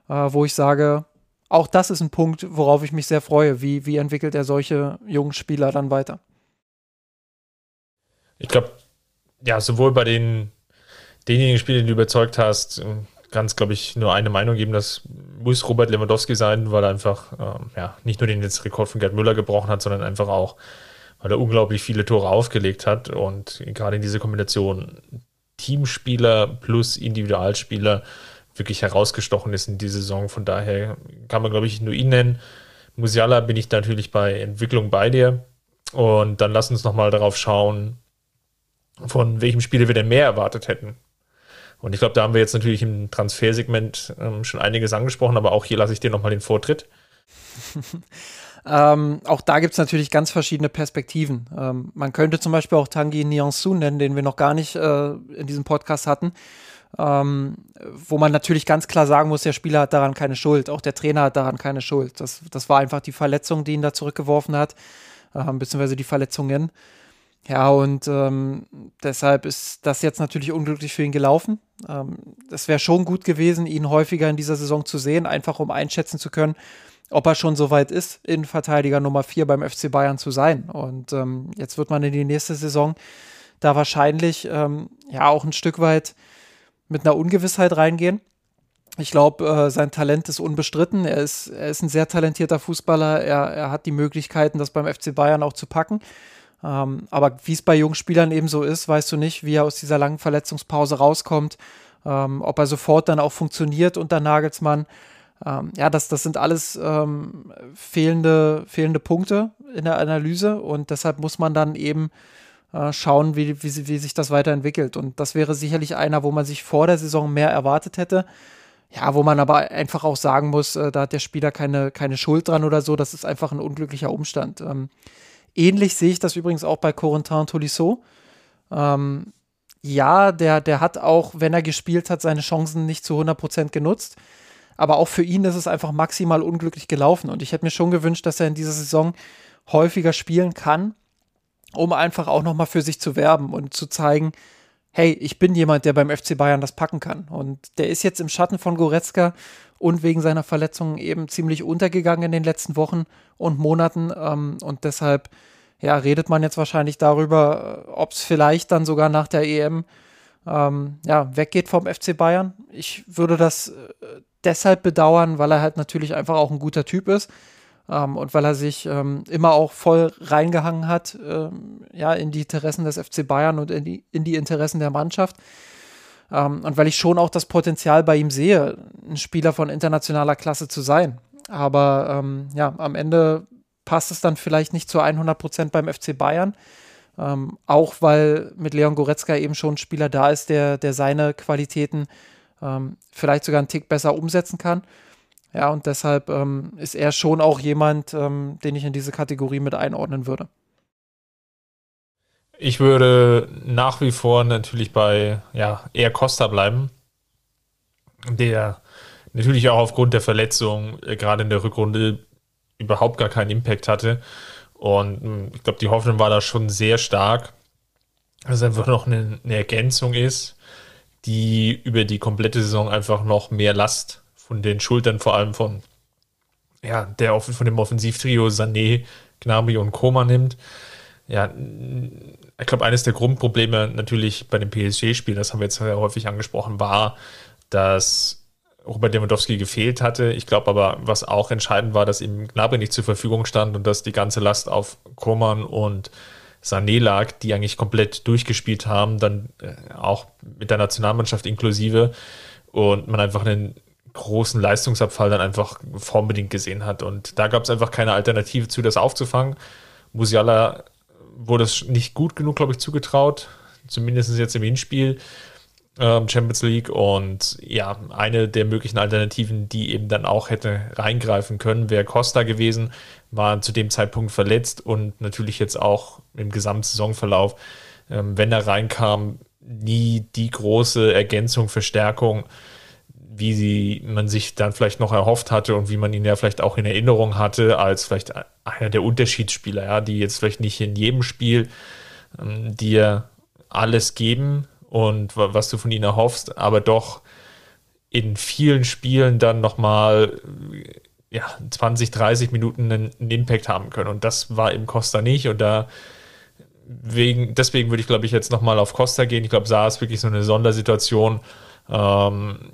äh, wo ich sage, auch das ist ein Punkt, worauf ich mich sehr freue. Wie, wie entwickelt er solche jungen Spieler dann weiter? Ich glaube, ja, sowohl bei den denjenigen Spielern, die du überzeugt hast, kann es, glaube ich, nur eine Meinung geben, das muss Robert Lewandowski sein, weil er einfach ähm, ja, nicht nur den jetzt Rekord von Gerd Müller gebrochen hat, sondern einfach auch, weil er unglaublich viele Tore aufgelegt hat und gerade in dieser Kombination Teamspieler plus Individualspieler wirklich herausgestochen ist in dieser Saison. Von daher kann man, glaube ich, nur ihn nennen. Musiala bin ich natürlich bei Entwicklung bei dir. Und dann lass uns nochmal darauf schauen, von welchem Spieler wir denn mehr erwartet hätten. Und ich glaube, da haben wir jetzt natürlich im Transfersegment ähm, schon einiges angesprochen, aber auch hier lasse ich dir nochmal den Vortritt. ähm, auch da gibt es natürlich ganz verschiedene Perspektiven. Ähm, man könnte zum Beispiel auch Tanguy Niansu nennen, den wir noch gar nicht äh, in diesem Podcast hatten. Ähm, wo man natürlich ganz klar sagen muss, der Spieler hat daran keine Schuld, auch der Trainer hat daran keine Schuld. Das, das war einfach die Verletzung, die ihn da zurückgeworfen hat, äh, beziehungsweise die Verletzungen. Ja, und ähm, deshalb ist das jetzt natürlich unglücklich für ihn gelaufen. Ähm, es wäre schon gut gewesen, ihn häufiger in dieser Saison zu sehen, einfach um einschätzen zu können, ob er schon so weit ist, Innenverteidiger Nummer 4 beim FC Bayern zu sein. Und ähm, jetzt wird man in die nächste Saison da wahrscheinlich ähm, ja auch ein Stück weit mit einer Ungewissheit reingehen. Ich glaube, äh, sein Talent ist unbestritten. Er ist, er ist ein sehr talentierter Fußballer. Er, er hat die Möglichkeiten, das beim FC Bayern auch zu packen. Ähm, aber wie es bei jungen Spielern eben so ist, weißt du nicht, wie er aus dieser langen Verletzungspause rauskommt, ähm, ob er sofort dann auch funktioniert unter Nagelsmann. Ähm, ja, das, das sind alles ähm, fehlende, fehlende Punkte in der Analyse und deshalb muss man dann eben äh, schauen, wie, wie, wie sich das weiterentwickelt. Und das wäre sicherlich einer, wo man sich vor der Saison mehr erwartet hätte. Ja, wo man aber einfach auch sagen muss, äh, da hat der Spieler keine, keine Schuld dran oder so. Das ist einfach ein unglücklicher Umstand. Ähm, Ähnlich sehe ich das übrigens auch bei Corentin Tolisso. Ähm, ja, der, der hat auch, wenn er gespielt hat, seine Chancen nicht zu 100% genutzt. Aber auch für ihn ist es einfach maximal unglücklich gelaufen. Und ich hätte mir schon gewünscht, dass er in dieser Saison häufiger spielen kann. um einfach auch nochmal für sich zu werben und zu zeigen, hey, ich bin jemand, der beim FC Bayern das packen kann. Und der ist jetzt im Schatten von Goretzka und wegen seiner Verletzungen eben ziemlich untergegangen in den letzten Wochen und Monaten. Ähm, und deshalb, ja, redet man jetzt wahrscheinlich darüber, ob es vielleicht dann sogar nach der EM ähm, ja, weggeht vom FC Bayern. Ich würde das äh, deshalb bedauern, weil er halt natürlich einfach auch ein guter Typ ist. Ähm, und weil er sich ähm, immer auch voll reingehangen hat, ähm, ja, in die Interessen des FC Bayern und in die, in die Interessen der Mannschaft. Ähm, und weil ich schon auch das Potenzial bei ihm sehe, ein Spieler von internationaler Klasse zu sein. Aber ähm, ja, am Ende passt es dann vielleicht nicht zu 100 Prozent beim FC Bayern. Ähm, auch weil mit Leon Goretzka eben schon ein Spieler da ist, der, der seine Qualitäten vielleicht sogar einen Tick besser umsetzen kann. Ja, und deshalb ähm, ist er schon auch jemand, ähm, den ich in diese Kategorie mit einordnen würde. Ich würde nach wie vor natürlich bei ja, eher Costa bleiben, der natürlich auch aufgrund der Verletzung äh, gerade in der Rückrunde überhaupt gar keinen Impact hatte. Und hm, ich glaube, die Hoffnung war da schon sehr stark, dass es einfach noch eine, eine Ergänzung ist, die über die komplette Saison einfach noch mehr Last von den Schultern vor allem von, ja, der von dem Offensivtrio Sané, Gnabry und Koma nimmt. Ja, ich glaube, eines der Grundprobleme natürlich bei dem PSG-Spiel, das haben wir jetzt sehr häufig angesprochen, war, dass Robert Lewandowski gefehlt hatte. Ich glaube aber, was auch entscheidend war, dass ihm Gnabry nicht zur Verfügung stand und dass die ganze Last auf Koman und Sané lag, die eigentlich komplett durchgespielt haben, dann äh, auch mit der Nationalmannschaft inklusive und man einfach einen großen Leistungsabfall dann einfach formbedingt gesehen hat. Und da gab es einfach keine Alternative zu, das aufzufangen. Musiala wurde es nicht gut genug, glaube ich, zugetraut. Zumindest jetzt im Hinspiel ähm, Champions League. Und ja, eine der möglichen Alternativen, die eben dann auch hätte reingreifen können, wäre Costa gewesen. War zu dem Zeitpunkt verletzt und natürlich jetzt auch im gesamten Saisonverlauf, ähm, wenn er reinkam, nie die große Ergänzung, Verstärkung wie sie, man sich dann vielleicht noch erhofft hatte und wie man ihn ja vielleicht auch in Erinnerung hatte, als vielleicht einer der Unterschiedsspieler, ja, die jetzt vielleicht nicht in jedem Spiel ähm, dir alles geben und was du von ihnen erhoffst, aber doch in vielen Spielen dann nochmal ja, 20, 30 Minuten einen, einen Impact haben können. Und das war im Costa nicht. Und da wegen, deswegen würde ich, glaube ich, jetzt nochmal auf Costa gehen. Ich glaube, Saar ist wirklich so eine Sondersituation. Ähm,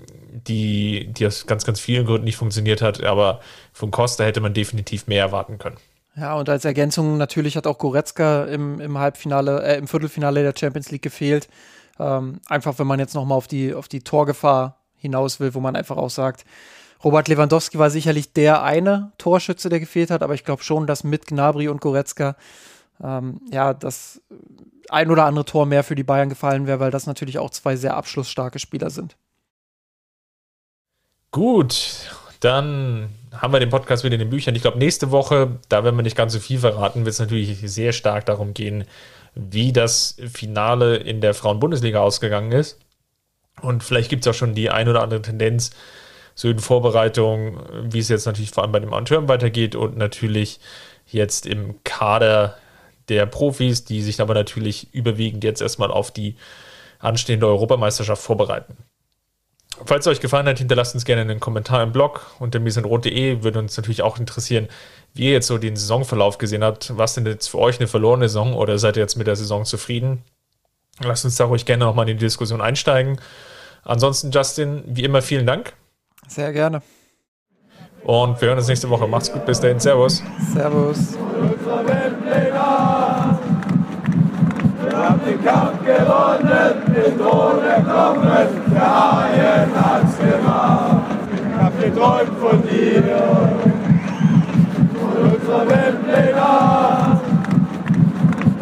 die, die aus ganz, ganz vielen Gründen nicht funktioniert hat. Aber von Costa hätte man definitiv mehr erwarten können. Ja, und als Ergänzung natürlich hat auch Goretzka im, im Halbfinale, äh, im Viertelfinale der Champions League gefehlt. Ähm, einfach, wenn man jetzt nochmal auf die, auf die Torgefahr hinaus will, wo man einfach auch sagt, Robert Lewandowski war sicherlich der eine Torschütze, der gefehlt hat, aber ich glaube schon, dass mit Gnabry und Goretzka ähm, ja das ein oder andere Tor mehr für die Bayern gefallen wäre, weil das natürlich auch zwei sehr abschlussstarke Spieler sind. Gut, dann haben wir den Podcast wieder in den Büchern. Ich glaube, nächste Woche, da werden wir nicht ganz so viel verraten, wird es natürlich sehr stark darum gehen, wie das Finale in der Frauen-Bundesliga ausgegangen ist. Und vielleicht gibt es auch schon die ein oder andere Tendenz, so in Vorbereitung, wie es jetzt natürlich vor allem bei dem Amateuren weitergeht und natürlich jetzt im Kader der Profis, die sich aber natürlich überwiegend jetzt erstmal auf die anstehende Europameisterschaft vorbereiten. Falls es euch gefallen hat, hinterlasst uns gerne einen Kommentar im Blog unter misenrot.de. Würde uns natürlich auch interessieren, wie ihr jetzt so den Saisonverlauf gesehen habt. Was denn jetzt für euch eine verlorene Saison oder seid ihr jetzt mit der Saison zufrieden? Lasst uns da ruhig gerne nochmal in die Diskussion einsteigen. Ansonsten, Justin, wie immer vielen Dank. Sehr gerne. Und wir hören uns nächste Woche. Macht's gut, bis dahin. Servus. Servus. Den Kampf gewonnen, den Thron erklommen, der Haien hat's gemacht. Ich hab geträumt von dir, von unserer Wembley-Nacht.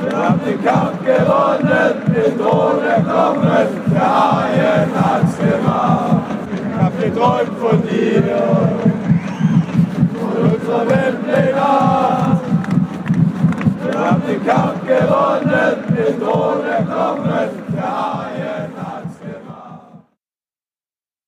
Wir haben den Kampf gewonnen, den Thron erklommen, der Haien hat's gemacht. Ich hab geträumt von dir, von unserer Wembley-Nacht. Wir haben den Kampf gewonnen, mit ohne Knochen. Der